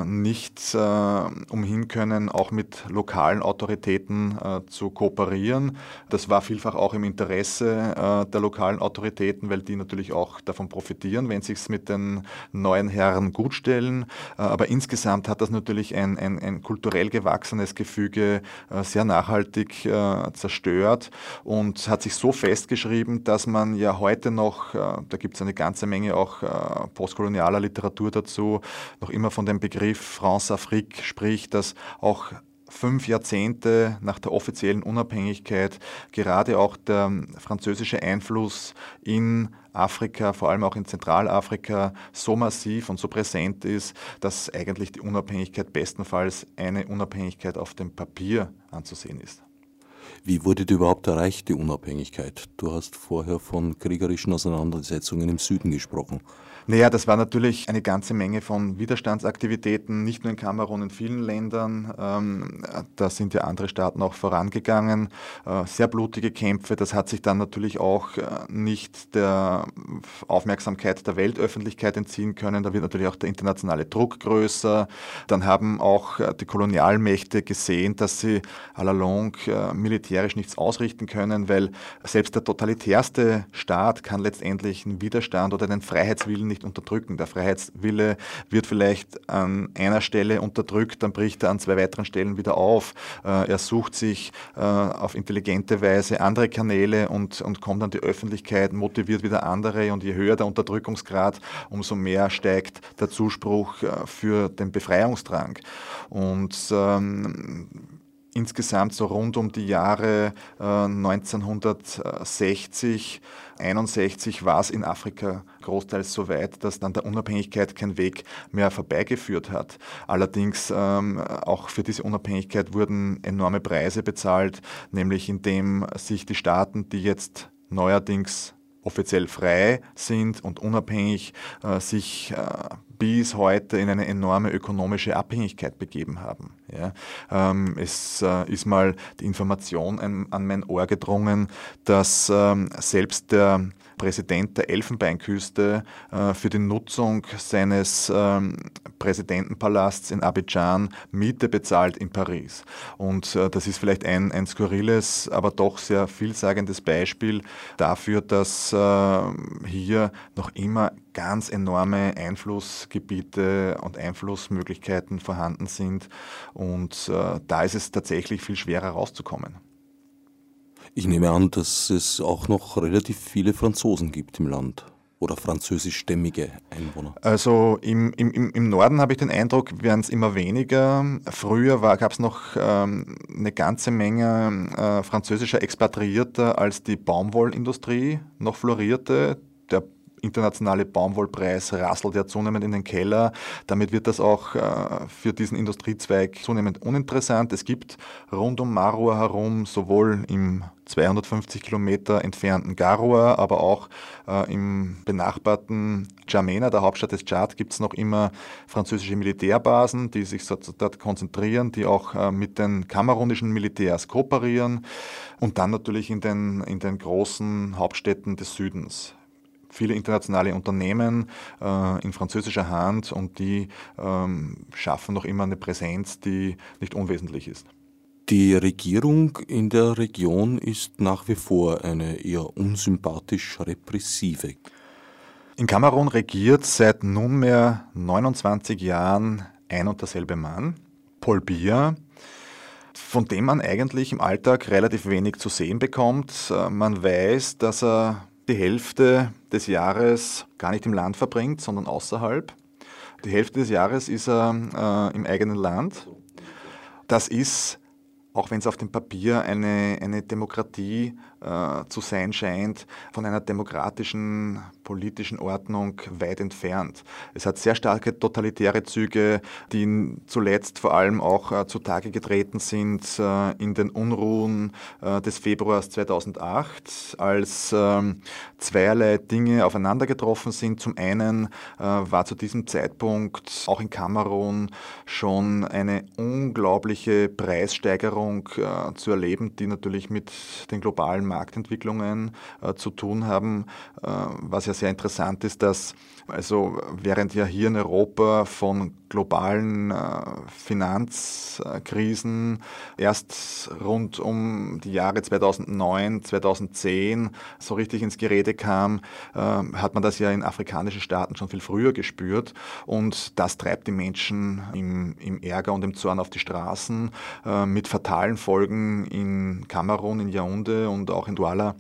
nicht umhin können, auch mit lokalen Autoritäten zu kooperieren. Das war vielfach auch im im Interesse äh, der lokalen Autoritäten, weil die natürlich auch davon profitieren, wenn sie es mit den neuen Herren gut stellen. Äh, aber insgesamt hat das natürlich ein, ein, ein kulturell gewachsenes Gefüge äh, sehr nachhaltig äh, zerstört und hat sich so festgeschrieben, dass man ja heute noch, äh, da gibt es eine ganze Menge auch äh, postkolonialer Literatur dazu, noch immer von dem Begriff France-Afrique spricht, dass auch fünf Jahrzehnte nach der offiziellen Unabhängigkeit gerade auch der französische Einfluss in Afrika, vor allem auch in Zentralafrika, so massiv und so präsent ist, dass eigentlich die Unabhängigkeit bestenfalls eine Unabhängigkeit auf dem Papier anzusehen ist. Wie wurde die überhaupt erreicht, die Unabhängigkeit? Du hast vorher von kriegerischen Auseinandersetzungen im Süden gesprochen. Naja, das war natürlich eine ganze Menge von Widerstandsaktivitäten, nicht nur in Kamerun, in vielen Ländern. Ähm, da sind ja andere Staaten auch vorangegangen. Äh, sehr blutige Kämpfe. Das hat sich dann natürlich auch äh, nicht der Aufmerksamkeit der Weltöffentlichkeit entziehen können. Da wird natürlich auch der internationale Druck größer. Dann haben auch äh, die Kolonialmächte gesehen, dass sie à la longue militärisch nichts ausrichten können, weil selbst der totalitärste Staat kann letztendlich einen Widerstand oder den Freiheitswillen nicht unterdrücken. Der Freiheitswille wird vielleicht an einer Stelle unterdrückt, dann bricht er an zwei weiteren Stellen wieder auf. Äh, er sucht sich äh, auf intelligente Weise andere Kanäle und, und kommt an die Öffentlichkeit, motiviert wieder andere und je höher der Unterdrückungsgrad, umso mehr steigt der Zuspruch äh, für den Befreiungsdrang. Und ähm, insgesamt so rund um die Jahre äh, 1960, 61 war es in Afrika großteils so weit, dass dann der Unabhängigkeit kein Weg mehr vorbeigeführt hat. Allerdings ähm, auch für diese Unabhängigkeit wurden enorme Preise bezahlt, nämlich indem sich die Staaten, die jetzt neuerdings offiziell frei sind und unabhängig äh, sich äh, bis heute in eine enorme ökonomische Abhängigkeit begeben haben. Ja. Ähm, es äh, ist mal die Information an, an, mein Ohr gedrungen, dass ähm, selbst der Präsident der Elfenbeinküste äh, für die Nutzung seines ähm, Präsidentenpalasts in Abidjan Miete bezahlt in Paris. Und äh, das ist vielleicht ein, ein skurriles, aber doch sehr vielsagendes Beispiel dafür, dass äh, hier noch immer ganz enorme Einflussgebiete und Einflussmöglichkeiten vorhanden sind. Und äh, da ist es tatsächlich viel schwerer rauszukommen. Ich nehme an, dass es auch noch relativ viele Franzosen gibt im Land oder französischstämmige Einwohner? Also im, im, im Norden habe ich den Eindruck, werden es immer weniger. Früher gab es noch ähm, eine ganze Menge äh, französischer Expatriierter, als die Baumwollindustrie noch florierte. Der internationale Baumwollpreis rasselt ja zunehmend in den Keller. Damit wird das auch äh, für diesen Industriezweig zunehmend uninteressant. Es gibt rund um Marua herum sowohl im 250 Kilometer entfernten Garoua, aber auch äh, im benachbarten Djamena, der Hauptstadt des Tschad, gibt es noch immer französische Militärbasen, die sich dort konzentrieren, die auch äh, mit den kamerunischen Militärs kooperieren und dann natürlich in den, in den großen Hauptstädten des Südens viele internationale Unternehmen äh, in französischer Hand und die ähm, schaffen noch immer eine Präsenz, die nicht unwesentlich ist. Die Regierung in der Region ist nach wie vor eine eher unsympathisch repressive. In Kamerun regiert seit nunmehr 29 Jahren ein und derselbe Mann, Paul Biya, von dem man eigentlich im Alltag relativ wenig zu sehen bekommt. Äh, man weiß, dass er die Hälfte des Jahres gar nicht im Land verbringt, sondern außerhalb. Die Hälfte des Jahres ist er äh, im eigenen Land. Das ist auch wenn es auf dem Papier eine, eine Demokratie äh, zu sein scheint, von einer demokratischen politischen Ordnung weit entfernt. Es hat sehr starke totalitäre Züge, die zuletzt vor allem auch äh, zutage getreten sind äh, in den Unruhen äh, des Februars 2008, als ähm, zweierlei Dinge aufeinander getroffen sind. Zum einen äh, war zu diesem Zeitpunkt auch in Kamerun schon eine unglaubliche Preissteigerung äh, zu erleben, die natürlich mit den globalen Marktentwicklungen äh, zu tun haben. Äh, was ja sehr interessant ist, dass also während ja hier in Europa von globalen äh, Finanzkrisen erst rund um die Jahre 2009, 2010 so richtig ins Gerede kam, äh, hat man das ja in afrikanischen Staaten schon viel früher gespürt. Und das treibt die Menschen im, im Ärger und im Zorn auf die Straßen äh, mit fatalen Folgen in Kamerun, in Yaoundé und auch in Douala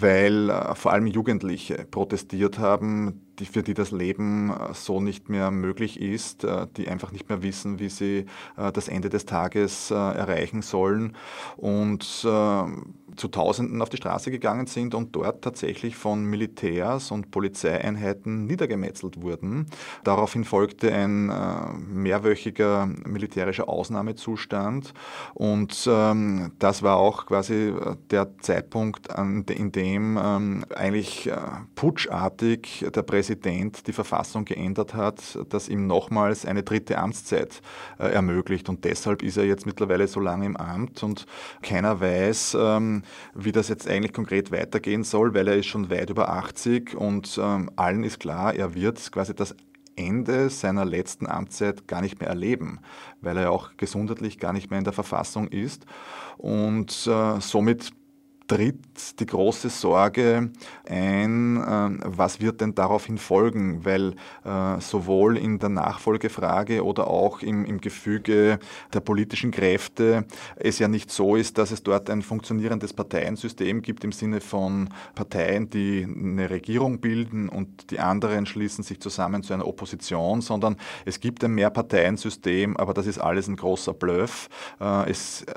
weil äh, vor allem Jugendliche protestiert haben, die, für die das Leben äh, so nicht mehr möglich ist, äh, die einfach nicht mehr wissen, wie sie das Ende des Tages erreichen sollen. Und zu Tausenden auf die Straße gegangen sind und dort tatsächlich von Militärs und Polizeieinheiten niedergemetzelt wurden. Daraufhin folgte ein mehrwöchiger militärischer Ausnahmezustand und ähm, das war auch quasi der Zeitpunkt, an in dem ähm, eigentlich äh, putschartig der Präsident die Verfassung geändert hat, dass ihm nochmals eine dritte Amtszeit äh, ermöglicht. Und deshalb ist er jetzt mittlerweile so lange im Amt und keiner weiß, ähm, wie das jetzt eigentlich konkret weitergehen soll, weil er ist schon weit über 80 und ähm, allen ist klar, er wird quasi das Ende seiner letzten Amtszeit gar nicht mehr erleben, weil er auch gesundheitlich gar nicht mehr in der Verfassung ist. Und äh, somit tritt die große Sorge ein, ähm, was wird denn daraufhin folgen, weil äh, sowohl in der Nachfolgefrage oder auch im, im Gefüge der politischen Kräfte es ja nicht so ist, dass es dort ein funktionierendes Parteiensystem gibt im Sinne von Parteien, die eine Regierung bilden und die anderen schließen sich zusammen zu einer Opposition, sondern es gibt ein Mehrparteiensystem, aber das ist alles ein großer Bluff. Äh, es äh,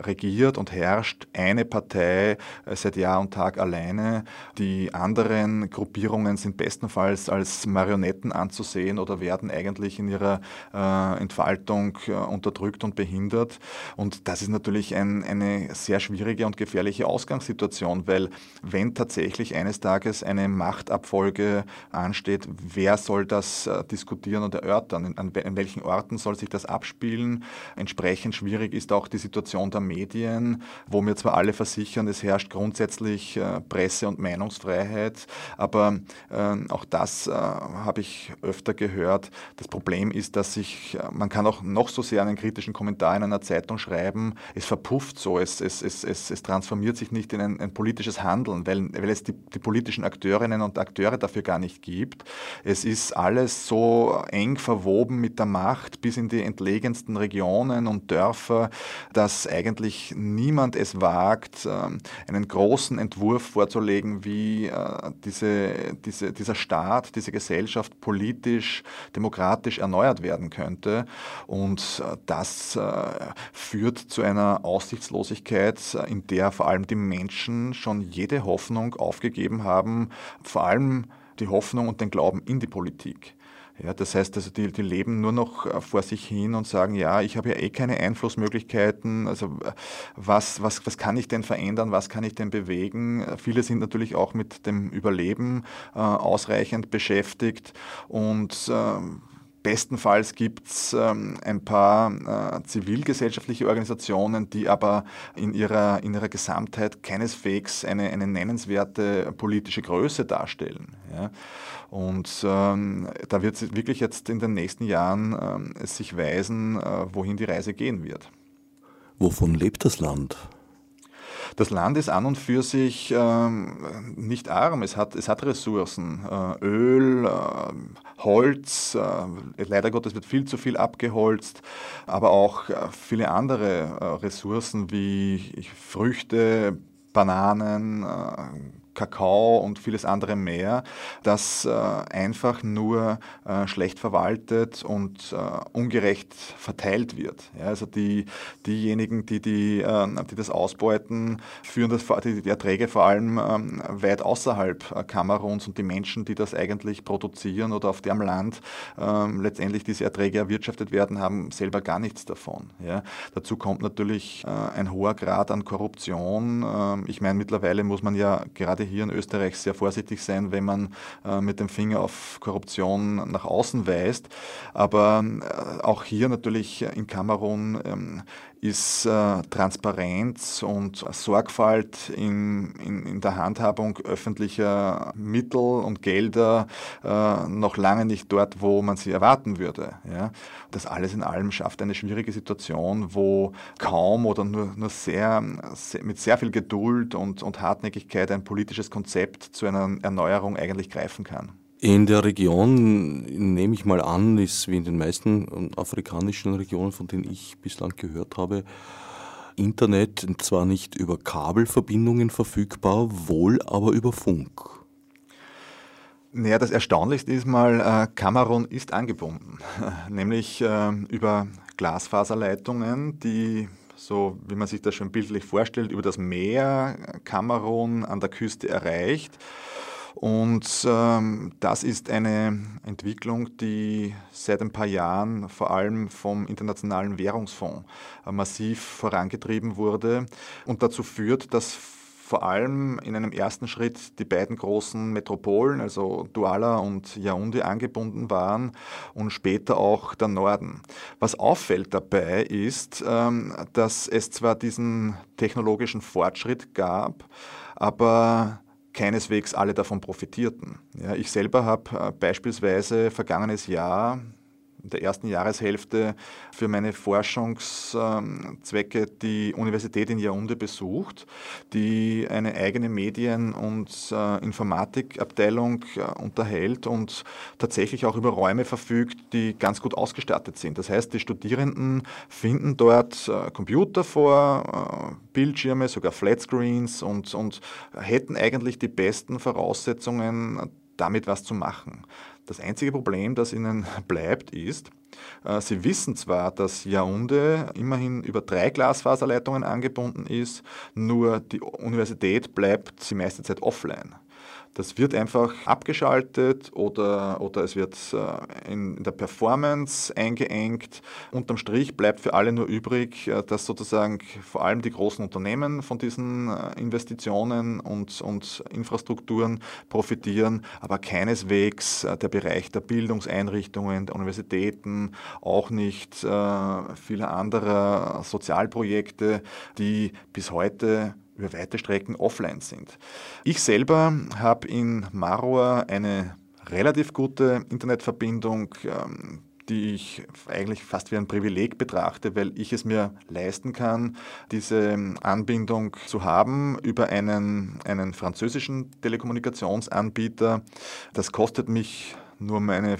regiert und herrscht eine Partei, Partei äh, seit Jahr und Tag alleine. Die anderen Gruppierungen sind bestenfalls als Marionetten anzusehen oder werden eigentlich in ihrer äh, Entfaltung äh, unterdrückt und behindert. Und das ist natürlich ein, eine sehr schwierige und gefährliche Ausgangssituation, weil wenn tatsächlich eines Tages eine Machtabfolge ansteht, wer soll das äh, diskutieren und erörtern? In, an, in welchen Orten soll sich das abspielen? Entsprechend schwierig ist auch die Situation der Medien, wo mir zwar alle versichern, es herrscht grundsätzlich äh, Presse- und Meinungsfreiheit, aber äh, auch das äh, habe ich öfter gehört. Das Problem ist, dass sich, man kann auch noch so sehr einen kritischen Kommentar in einer Zeitung schreiben, es verpufft so, es, es, es, es, es transformiert sich nicht in ein, ein politisches Handeln, weil, weil es die, die politischen Akteurinnen und Akteure dafür gar nicht gibt. Es ist alles so eng verwoben mit der Macht bis in die entlegensten Regionen und Dörfer, dass eigentlich niemand es wagt, ähm, einen großen Entwurf vorzulegen, wie äh, diese, diese, dieser Staat, diese Gesellschaft politisch, demokratisch erneuert werden könnte. Und äh, das äh, führt zu einer Aussichtslosigkeit, in der vor allem die Menschen schon jede Hoffnung aufgegeben haben, vor allem die Hoffnung und den Glauben in die Politik. Ja, das heißt, also die, die leben nur noch äh, vor sich hin und sagen, ja, ich habe ja eh keine Einflussmöglichkeiten. Also äh, was, was, was kann ich denn verändern, was kann ich denn bewegen? Viele sind natürlich auch mit dem Überleben äh, ausreichend beschäftigt und äh, Bestenfalls gibt es ähm, ein paar äh, zivilgesellschaftliche Organisationen, die aber in ihrer, in ihrer Gesamtheit keineswegs eine, eine nennenswerte politische Größe darstellen. Ja. Und ähm, da wird es wirklich jetzt in den nächsten Jahren ähm, sich weisen, äh, wohin die Reise gehen wird. Wovon lebt das Land? Das Land ist an und für sich ähm, nicht arm. Es hat, es hat Ressourcen. Äh, Öl, äh, Holz, äh, leider Gottes wird viel zu viel abgeholzt, aber auch äh, viele andere äh, Ressourcen wie Früchte, Bananen, äh, Kakao und vieles andere mehr, das äh, einfach nur äh, schlecht verwaltet und äh, ungerecht verteilt wird. Ja, also die, diejenigen, die, die, äh, die das ausbeuten, führen das, die, die Erträge vor allem ähm, weit außerhalb äh, Kameruns und die Menschen, die das eigentlich produzieren oder auf deren Land ähm, letztendlich diese Erträge erwirtschaftet werden, haben selber gar nichts davon. Ja. Dazu kommt natürlich äh, ein hoher Grad an Korruption. Ähm, ich meine, mittlerweile muss man ja gerade gerade hier in Österreich sehr vorsichtig sein, wenn man äh, mit dem Finger auf Korruption nach außen weist. Aber äh, auch hier natürlich in Kamerun ähm, ist äh, Transparenz und Sorgfalt in, in, in, der Handhabung öffentlicher Mittel und Gelder noch lange nicht dort, wo man sie erwarten würde. Das alles in allem schafft eine schwierige Situation, wo kaum oder nur, nur sehr, sehr mit sehr viel Geduld und, und Hartnäckigkeit ein politisches Konzept zu einer Erneuerung eigentlich greifen kann. In der Region, nehme ich mal an, ist wie in den meisten afrikanischen Regionen, von denen ich bislang gehört habe, Internet zwar nicht über Kabelverbindungen verfügbar, wohl aber über Funk. Naja, das Erstaunlichste ist mal, äh, Kamerun ist angebunden, nämlich äh, über Glasfaserleitungen, die so wie man sich das schon bildlich vorstellt, über das Meer Kamerun an der Küste erreicht. Und ähm, das ist eine Entwicklung, die seit ein paar Jahren vor allem vom Internationalen Währungsfonds äh, massiv vorangetrieben wurde und dazu führt, dass vor allem in einem ersten Schritt die beiden großen Metropolen, also Douala und Yaoundé, angebunden waren und später auch der Norden. Was auffällt dabei ist, ähm, dass es zwar diesen technologischen Fortschritt gab, aber keineswegs alle davon profitierten. Ja, ich selber habe äh, beispielsweise vergangenes Jahr der ersten Jahreshälfte für meine Forschungszwecke die Universität in Yaoundé besucht, die eine eigene Medien- und äh, Informatikabteilung äh, unterhält und tatsächlich auch über Räume verfügt, die ganz gut ausgestattet sind. Das heißt, die Studierenden finden dort äh, Computer vor, Bildschirme, sogar Flatscreens und, und hätten eigentlich die besten Voraussetzungen, damit was zu machen. Das einzige Problem, das ihnen bleibt, ist, äh, sie wissen zwar, dass Yaoundé immerhin über drei Glasfaserleitungen angebunden ist, nur die Universität bleibt die meiste Zeit offline. Das wird einfach abgeschaltet oder, oder es wird äh, in der Performance eingeengt. Unterm Strich bleibt für alle nur übrig, äh, dass sozusagen vor allem die großen Unternehmen von diesen äh, Investitionen und, und Infrastrukturen profitieren, aber keineswegs der Bereich der Bildungseinrichtungen, der Universitäten, auch nicht viele andere Sozialprojekte, die bis heute über weite Strecken offline sind. Ich selber habe in Marua eine relativ gute Internetverbindung, ähm, die ich eigentlich fast wie ein Privileg betrachte, weil ich es mir leisten kann, diese Anbindung zu haben über einen, einen französischen Telekommunikationsanbieter. Das kostet mich nur meine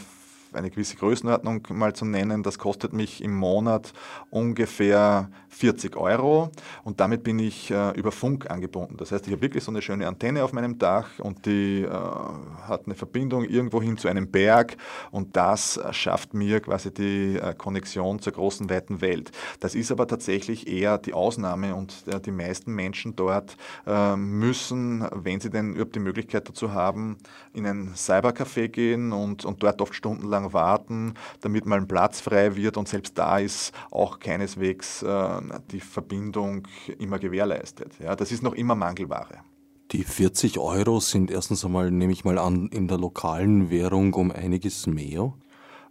eine gewisse Größenordnung mal zu nennen, das kostet mich im Monat ungefähr 40 Euro und damit bin ich äh, über Funk angebunden. Das heißt, ich habe wirklich so eine schöne Antenne auf meinem Dach und die äh, hat eine Verbindung irgendwo hin zu einem Berg und das schafft mir quasi die äh, Konnexion zur großen, weiten Welt. Das ist aber tatsächlich eher die Ausnahme und äh, die meisten Menschen dort äh, müssen, wenn sie denn überhaupt die Möglichkeit dazu haben, in ein Cybercafé gehen und, und dort oft stundenlang lang warten, damit mal ein Platz frei wird und selbst da ist auch keineswegs äh, die Verbindung immer gewährleistet. Ja, das ist noch immer Mangelware. Die 40 Euro sind erstens einmal, nehme ich mal an, in der lokalen Währung um einiges mehr.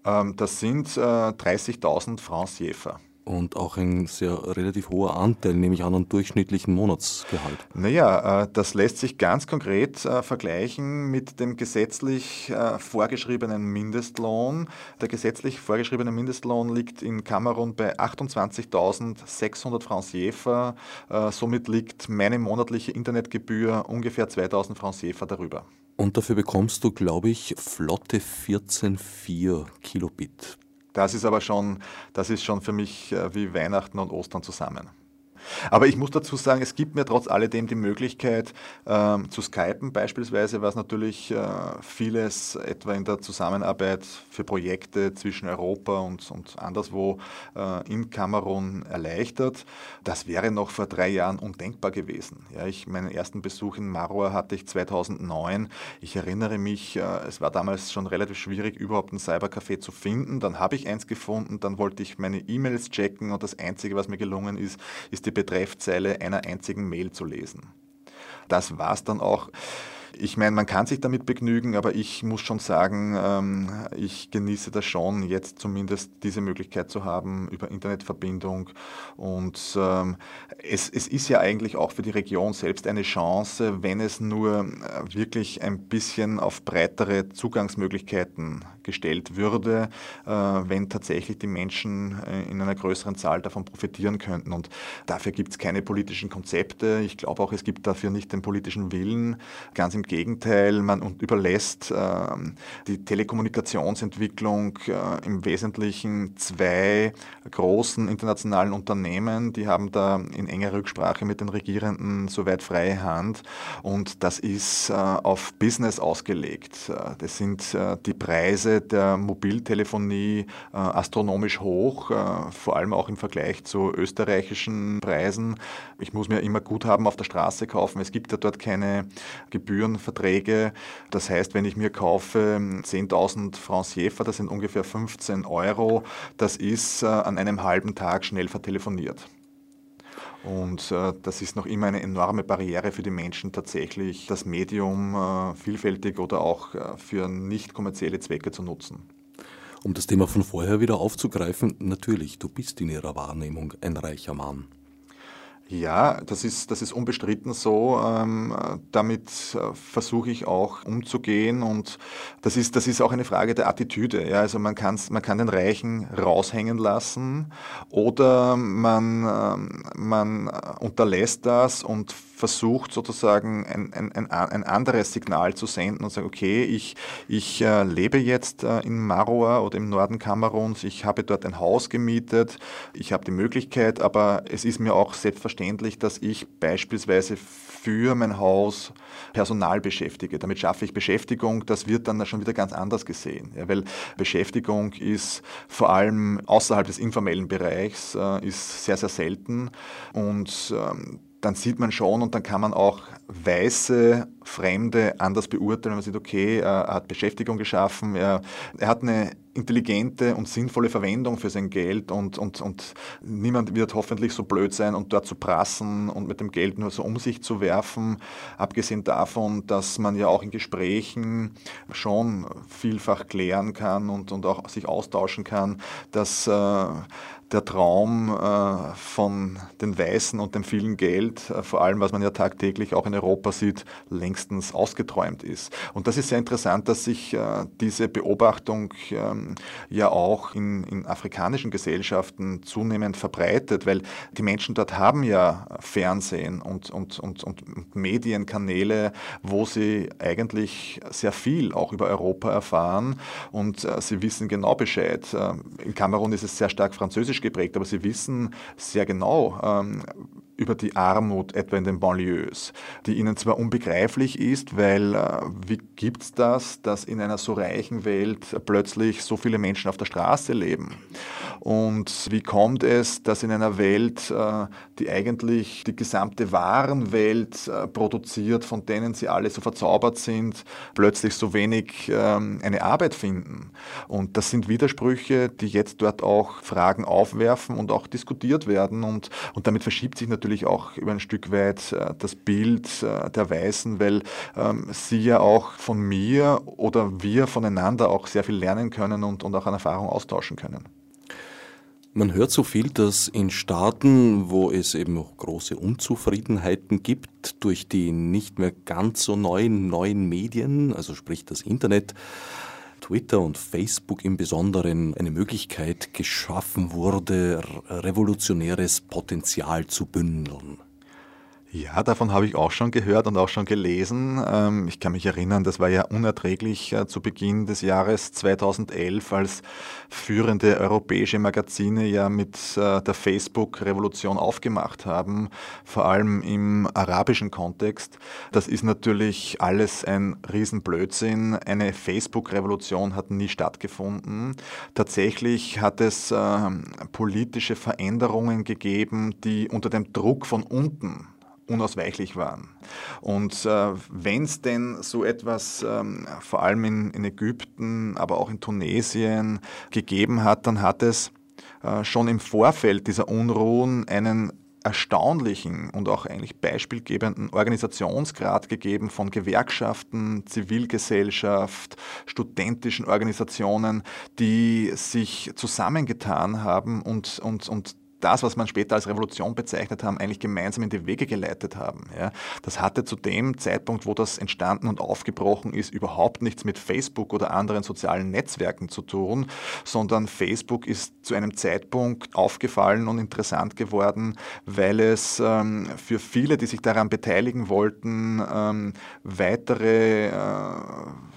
Ähm, das sind äh, 30.000 Francs Jefer und auch ein sehr relativ hoher Anteil, nehme ich an, an durchschnittlichen Monatsgehalt. Naja, äh, das lässt sich ganz konkret äh, vergleichen mit dem gesetzlich äh, vorgeschriebenen Mindestlohn. Der gesetzlich vorgeschriebene Mindestlohn liegt in Kamerun bei 28.600 Francs Jefer. Somit liegt meine monatliche Internetgebühr ungefähr 2.000 Francs Jefer darüber. Und dafür bekommst du, glaube ich, flotte 14,4 Kilobit das ist aber schon, das ist schon für mich äh, wie Weihnachten und Ostern zusammen. Aber ich muss dazu sagen, es gibt mir trotz alledem die Möglichkeit ähm, zu skypen beispielsweise, was natürlich äh, vieles etwa in der Zusammenarbeit für Projekte zwischen Europa und, und anderswo äh, in Kamerun erleichtert. Das wäre noch vor drei Jahren undenkbar gewesen. Ja, ich, meinen ersten Besuch in Marua hatte ich 2009. Ich erinnere mich, äh, es war damals schon relativ schwierig, überhaupt ein Cybercafé zu finden. Dann habe ich eins gefunden, dann wollte ich meine E-Mails checken und das Einzige, was mir gelungen ist, ist die Betreffzeile einer einzigen Mail zu lesen. Das war es dann auch. Ich meine, man kann sich damit begnügen, aber ich muss schon sagen, ähm, ich genieße das schon, jetzt zumindest diese Möglichkeit zu haben über Internetverbindung. Und ähm, es, es ist ja eigentlich auch für die Region selbst eine Chance, wenn es nur äh, wirklich ein bisschen auf breitere Zugangsmöglichkeiten gestellt würde, äh, wenn tatsächlich die Menschen äh, in einer größeren Zahl davon profitieren könnten. Und dafür gibt es keine politischen Konzepte. Ich glaube auch, es gibt dafür nicht den politischen Willen. Ganz im Gegenteil, man überlässt ähm, die Telekommunikationsentwicklung äh, im Wesentlichen zwei großen internationalen Unternehmen. Die haben da in enger Rücksprache mit den Regierenden soweit freie Hand. Und das ist auf Business ausgelegt. Das sind die Preise, der Mobiltelefonie äh, astronomisch hoch, äh, vor allem auch im Vergleich zu österreichischen Preisen. Ich muss mir immer Guthaben auf der Straße kaufen. Es gibt ja dort keine Gebührenverträge. Das heißt, wenn ich mir kaufe 10.000 Francs Jefer, das sind ungefähr 15 Euro, das ist äh, an einem halben Tag schnell vertelefoniert. Und äh, das ist noch immer eine enorme Barriere für die Menschen, tatsächlich das Medium äh, vielfältig oder auch äh, für nicht kommerzielle Zwecke zu nutzen. Um das Thema von vorher wieder aufzugreifen, natürlich, du bist in ihrer Wahrnehmung ein reicher Mann. Ja, das ist, das ist unbestritten so. Ähm, damit äh, versuche ich auch umzugehen und das ist, das ist auch eine Frage der Attitüde. Ja? Also man, kann's, man kann den Reichen raushängen lassen oder man, ähm, man unterlässt das und versucht sozusagen ein, ein, ein, anderes Signal zu senden und sagt, okay, ich, ich äh, lebe jetzt äh, in Marua oder im Norden Kameruns, ich habe dort ein Haus gemietet, ich habe die Möglichkeit, aber es ist mir auch selbstverständlich, dass ich beispielsweise für mein Haus Personal beschäftige. Damit schaffe ich Beschäftigung. Das wird dann schon wieder ganz anders gesehen, ja, weil Beschäftigung ist vor allem außerhalb des informellen Bereichs äh, ist sehr, sehr selten und ähm, dann sieht man schon und dann kann man auch weiße Fremde anders beurteilen. Man sieht, okay, er hat Beschäftigung geschaffen, er, er hat eine intelligente und sinnvolle Verwendung für sein Geld und, und, und niemand wird hoffentlich so blöd sein und dort zu prassen und mit dem Geld nur so um sich zu werfen. Abgesehen davon, dass man ja auch in Gesprächen schon vielfach klären kann und, und auch sich austauschen kann, dass äh, der Traum äh, von den Weißen und dem vielen Geld, äh, vor allem was man ja tagtäglich auch in Europa sieht, längstens ausgeträumt ist. Und das ist sehr interessant, dass sich äh, diese Beobachtung ähm, ja auch in, in afrikanischen Gesellschaften zunehmend verbreitet, weil die Menschen dort haben ja Fernsehen und, und, und, und Medienkanäle, wo sie eigentlich sehr viel auch über Europa erfahren und sie wissen genau Bescheid. In Kamerun ist es sehr stark französisch geprägt, aber sie wissen sehr genau, ähm, über die Armut etwa in den Banlieues, die ihnen zwar unbegreiflich ist, weil äh, wie gibt es das, dass in einer so reichen Welt plötzlich so viele Menschen auf der Straße leben? Und wie kommt es, dass in einer Welt, äh, die eigentlich die gesamte Warenwelt äh, produziert, von denen sie alle so verzaubert sind, plötzlich so wenig ähm, eine Arbeit finden? Und das sind Widersprüche, die jetzt dort auch Fragen aufwerfen und auch diskutiert werden. Und, und damit verschiebt sich natürlich natürlich auch über ein Stück weit äh, das Bild äh, der Weißen, weil ähm, sie ja auch von mir oder wir voneinander auch sehr viel lernen können und, und auch an Erfahrung austauschen können. Man hört so viel, dass in Staaten, wo es eben noch große Unzufriedenheiten gibt durch die nicht mehr ganz so neuen neuen Medien, also sprich das Internet, Twitter und Facebook im Besonderen eine Möglichkeit geschaffen wurde, revolutionäres Potenzial zu bündeln. Ja, davon habe ich auch schon gehört und auch schon gelesen. Ähm, ich kann mich erinnern, das war ja unerträglich äh, zu Beginn des Jahres 2011, als führende europäische Magazine ja mit äh, der Facebook-Revolution aufgemacht haben, vor allem im arabischen Kontext. Das ist natürlich alles ein Riesenblödsinn. Eine Facebook-Revolution hat nie stattgefunden. Tatsächlich hat es ähm, politische Veränderungen gegeben, die unter dem Druck von unten unausweichlich waren. Und äh, wenn es denn so etwas ähm, vor allem in, in, Ägypten, aber auch in Tunesien gegeben hat, dann hat es äh, schon im Vorfeld dieser Unruhen einen erstaunlichen und auch eigentlich beispielgebenden Organisationsgrad gegeben von Gewerkschaften, Zivilgesellschaft, studentischen Organisationen, die sich zusammengetan haben und, und, und das, was man später als Revolution bezeichnet haben, eigentlich gemeinsam in die Wege geleitet haben. Ja. Das hatte zu dem Zeitpunkt, wo das entstanden und aufgebrochen ist, überhaupt nichts mit Facebook oder anderen sozialen Netzwerken zu tun, sondern Facebook ist zu einem Zeitpunkt aufgefallen und interessant geworden, weil es ähm, für viele, die sich daran beteiligen wollten, ähm, weitere äh,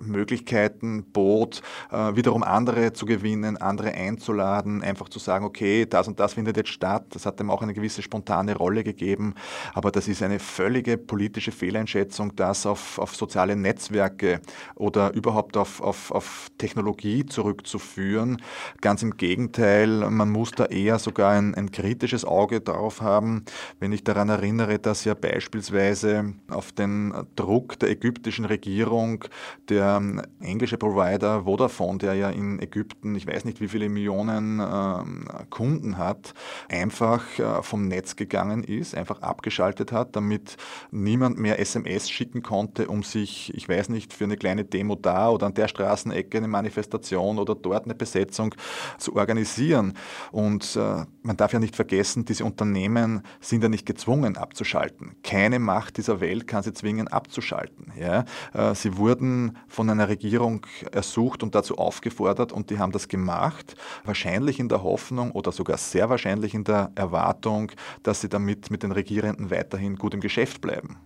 Möglichkeiten bot, äh, wiederum andere zu gewinnen, andere einzuladen, einfach zu sagen, okay, das und das findet jetzt statt. Das hat dem auch eine gewisse spontane Rolle gegeben. Aber das ist eine völlige politische Fehleinschätzung, das auf, auf soziale Netzwerke oder überhaupt auf, auf, auf Technologie zurückzuführen. Ganz im Gegenteil, man muss da eher sogar ein, ein kritisches Auge drauf haben, wenn ich daran erinnere, dass ja beispielsweise auf den Druck der ägyptischen Regierung der englische Provider Vodafone, der ja in Ägypten, ich weiß nicht wie viele Millionen äh, Kunden hat, einfach äh, vom Netz gegangen ist, einfach abgeschaltet hat, damit niemand mehr SMS schicken konnte, um sich, ich weiß nicht, für eine kleine Demo da oder an der Straßenecke eine Manifestation oder dort eine Besetzung zu organisieren. Und äh, man darf ja nicht vergessen, diese Unternehmen sind ja nicht gezwungen abzuschalten. Keine Macht dieser Welt kann sie zwingen abzuschalten. Ja? Äh, sie wurden von einer Regierung ersucht und dazu aufgefordert und die haben das gemacht, wahrscheinlich in der Hoffnung oder sogar sehr wahrscheinlich in der Erwartung, dass sie damit mit den Regierenden weiterhin gut im Geschäft bleiben.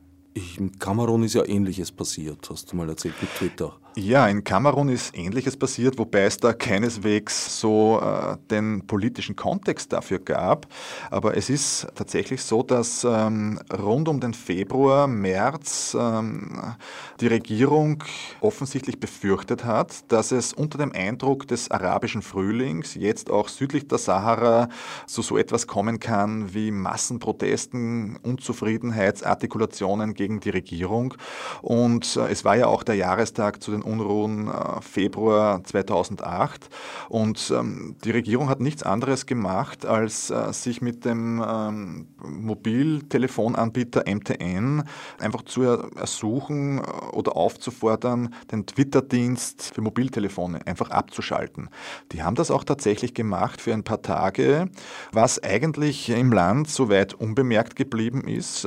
In Kamerun ist ja Ähnliches passiert, hast du mal erzählt mit Twitter. Ja, in Kamerun ist Ähnliches passiert, wobei es da keineswegs so äh, den politischen Kontext dafür gab. Aber es ist tatsächlich so, dass ähm, rund um den Februar, März ähm, die Regierung offensichtlich befürchtet hat, dass es unter dem Eindruck des arabischen Frühlings jetzt auch südlich der Sahara zu so etwas kommen kann wie Massenprotesten, Unzufriedenheitsartikulationen gegen die Regierung. Und äh, es war ja auch der Jahrestag zu den Unruhen äh, Februar 2008. Und ähm, die Regierung hat nichts anderes gemacht, als äh, sich mit dem ähm, Mobiltelefonanbieter MTN einfach zu ersuchen äh, oder aufzufordern, den Twitter-Dienst für Mobiltelefone einfach abzuschalten. Die haben das auch tatsächlich gemacht für ein paar Tage, was eigentlich im Land soweit unbemerkt geblieben ist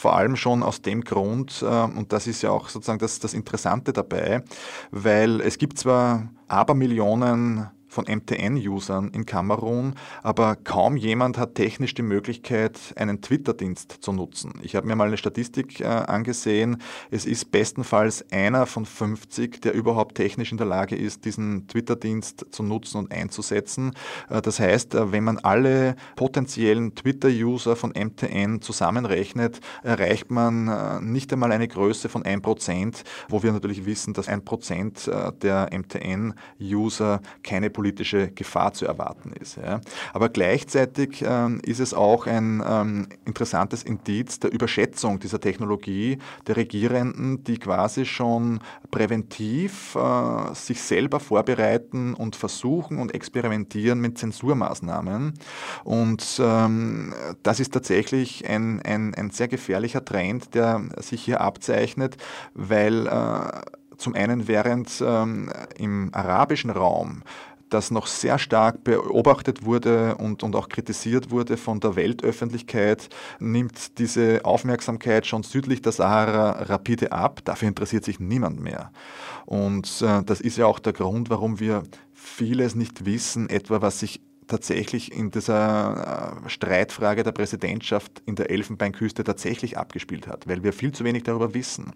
vor allem schon aus dem Grund, äh, und das ist ja auch sozusagen das, das Interessante dabei, weil es gibt zwar Abermillionen von MTN-Usern in Kamerun, aber kaum jemand hat technisch die Möglichkeit, einen Twitter-Dienst zu nutzen. Ich habe mir mal eine Statistik äh, angesehen. Es ist bestenfalls einer von 50, der überhaupt technisch in der Lage ist, diesen Twitter-Dienst zu nutzen und einzusetzen. Äh, das heißt, äh, wenn man alle potenziellen Twitter-User von MTN zusammenrechnet, erreicht man äh, nicht einmal eine Größe von 1%, wo wir natürlich wissen, dass 1% äh, der MTN-User keine politische Gefahr zu erwarten ist. Ja. Aber gleichzeitig ähm, ist es auch ein ähm, interessantes Indiz der Überschätzung dieser Technologie der Regierenden, die quasi schon präventiv äh, sich selber vorbereiten und versuchen und experimentieren mit Zensurmaßnahmen. Und ähm, das ist tatsächlich ein, ein, ein sehr gefährlicher Trend, der sich hier abzeichnet, weil äh, zum einen während ähm, im arabischen Raum das noch sehr stark beobachtet wurde und, und auch kritisiert wurde von der Weltöffentlichkeit, nimmt diese Aufmerksamkeit schon südlich der Sahara rapide ab. Dafür interessiert sich niemand mehr. Und äh, das ist ja auch der Grund, warum wir vieles nicht wissen, etwa was sich tatsächlich in dieser äh, Streitfrage der Präsidentschaft in der Elfenbeinküste tatsächlich abgespielt hat, weil wir viel zu wenig darüber wissen.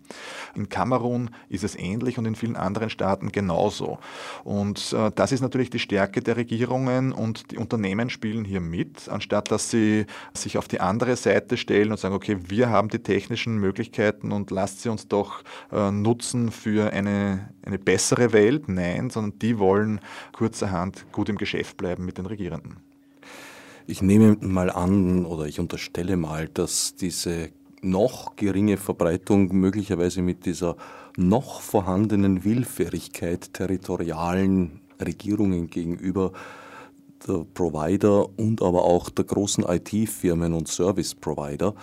In Kamerun ist es ähnlich und in vielen anderen Staaten genauso. Und äh, das ist natürlich die Stärke der Regierungen und die Unternehmen spielen hier mit, anstatt dass sie sich auf die andere Seite stellen und sagen, okay, wir haben die technischen Möglichkeiten und lasst sie uns doch äh, nutzen für eine, eine bessere Welt. Nein, sondern die wollen kurzerhand gut im Geschäft bleiben mit den Regierungen. Regierenden? Ich nehme mal an oder ich unterstelle mal, dass diese noch geringe Verbreitung möglicherweise mit dieser noch vorhandenen Willfährigkeit territorialen Regierungen gegenüber der Provider und aber auch der großen IT-Firmen und Service-Provider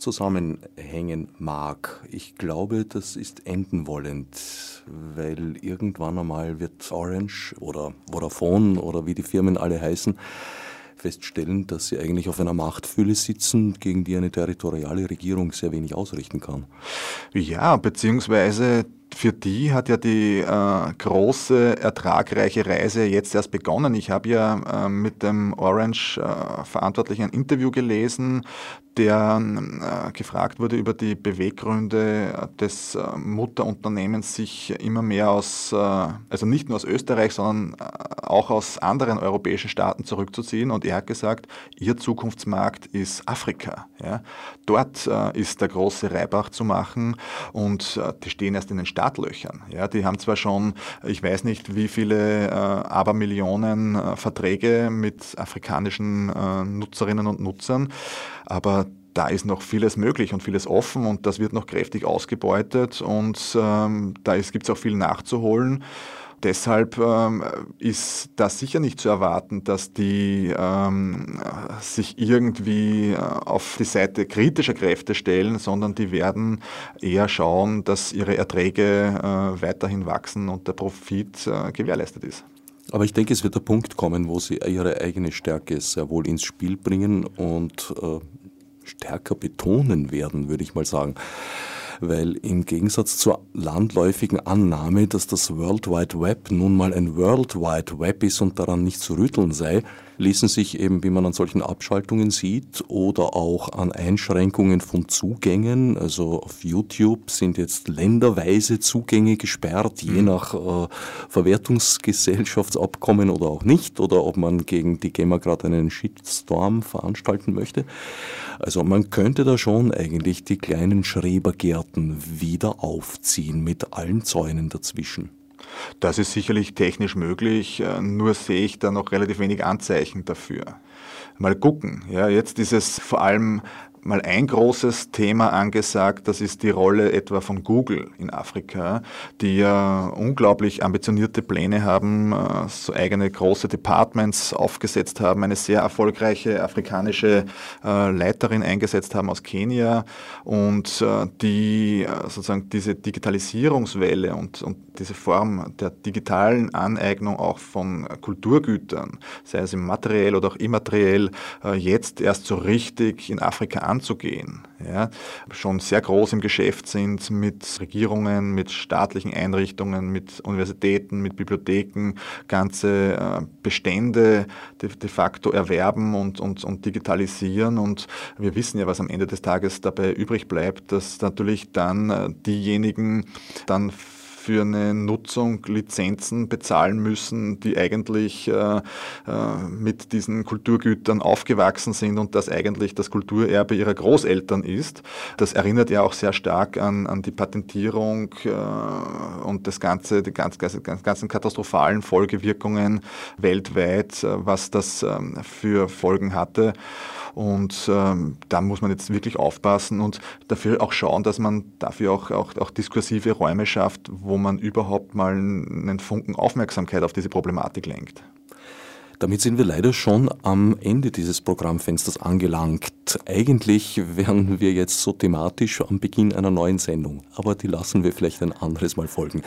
zusammenhängen mag. Ich glaube, das ist enden wollend, weil irgendwann einmal wird Orange oder Vodafone oder wie die Firmen alle heißen, feststellen, dass sie eigentlich auf einer Machtfülle sitzen, gegen die eine territoriale Regierung sehr wenig ausrichten kann. Ja, beziehungsweise für die hat ja die äh, große, ertragreiche Reise jetzt erst begonnen. Ich habe ja äh, mit dem Orange-Verantwortlichen äh, ein Interview gelesen, der äh, gefragt wurde über die Beweggründe des äh, Mutterunternehmens, sich immer mehr aus, äh, also nicht nur aus Österreich, sondern äh, auch aus anderen europäischen Staaten zurückzuziehen. Und er hat gesagt, ihr Zukunftsmarkt ist Afrika. Ja? Dort äh, ist der große Reibach zu machen und äh, die stehen erst in den Startlöchern. Ja? Die haben zwar schon, ich weiß nicht, wie viele Abermillionen Verträge mit afrikanischen Nutzerinnen und Nutzern, aber da ist noch vieles möglich und vieles offen und das wird noch kräftig ausgebeutet und ähm, da gibt es auch viel nachzuholen. Deshalb ähm, ist das sicher nicht zu erwarten, dass die ähm, sich irgendwie äh, auf die Seite kritischer Kräfte stellen, sondern die werden eher schauen, dass ihre Erträge äh, weiterhin wachsen und der Profit äh, gewährleistet ist. Aber ich denke, es wird der Punkt kommen, wo sie ihre eigene Stärke sehr wohl ins Spiel bringen und äh, stärker betonen werden, würde ich mal sagen weil im Gegensatz zur landläufigen Annahme, dass das World Wide Web nun mal ein World Wide Web ist und daran nicht zu rütteln sei, ließen sich eben, wie man an solchen Abschaltungen sieht, oder auch an Einschränkungen von Zugängen. Also auf YouTube sind jetzt länderweise Zugänge gesperrt, je mhm. nach äh, Verwertungsgesellschaftsabkommen oder auch nicht, oder ob man gegen die GEMA gerade einen Shitstorm veranstalten möchte. Also man könnte da schon eigentlich die kleinen Schrebergärten wieder aufziehen mit allen Zäunen dazwischen. Das ist sicherlich technisch möglich, äh, nur sehe ich da noch relativ wenig Anzeichen dafür. Mal gucken. Ja, jetzt ist es vor allem mal ein großes Thema angesagt, das ist die Rolle etwa von Google in Afrika, die ja unglaublich ambitionierte Pläne haben, äh, so eigene große Departments aufgesetzt haben, eine sehr erfolgreiche afrikanische äh, Leiterin eingesetzt haben aus Kenia und äh, die sozusagen diese Digitalisierungswelle und, und diese Form der digitalen Aneignung auch von Kulturgütern, sei es im materiell oder auch immateriell, jetzt erst so richtig in Afrika anzugehen. Ja, schon sehr groß im Geschäft sind mit Regierungen, mit staatlichen Einrichtungen, mit Universitäten, mit Bibliotheken, ganze äh, Bestände de, facto erwerben und, und, und digitalisieren. Und wir wissen ja, was am Ende des Tages dabei übrig bleibt, dass natürlich dann äh, diejenigen dann für eine Nutzung Lizenzen bezahlen müssen, die eigentlich äh, äh, mit diesen Kulturgütern aufgewachsen sind und das eigentlich das Kulturerbe ihrer Großeltern ist. Das erinnert ja auch sehr stark an, an die Patentierung äh, und das ganze, die ganz, ganz, ganzen katastrophalen Folgewirkungen weltweit, äh, was das ähm, für Folgen hatte. Und ähm, da muss man jetzt wirklich aufpassen und dafür auch schauen, dass man dafür auch, auch, auch diskursive Räume schafft, wo man überhaupt mal einen Funken Aufmerksamkeit auf diese Problematik lenkt. Damit sind wir leider schon am Ende dieses Programmfensters angelangt. Eigentlich wären wir jetzt so thematisch am Beginn einer neuen Sendung, aber die lassen wir vielleicht ein anderes Mal folgen.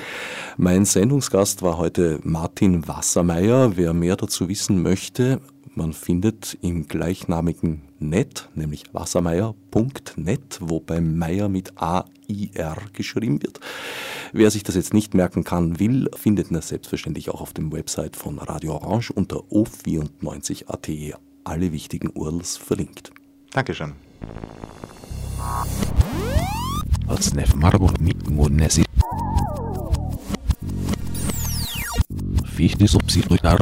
Mein Sendungsgast war heute Martin Wassermeier. Wer mehr dazu wissen möchte, man findet im gleichnamigen Net, nämlich wassermeier.net, wobei Meier mit A-I-R geschrieben wird. Wer sich das jetzt nicht merken kann, will, findet das selbstverständlich auch auf dem Website von Radio Orange unter o94.at. Alle wichtigen URLs verlinkt. Dankeschön. Als Nef Marburg mit Monesi. Fichtes Obsidruitar.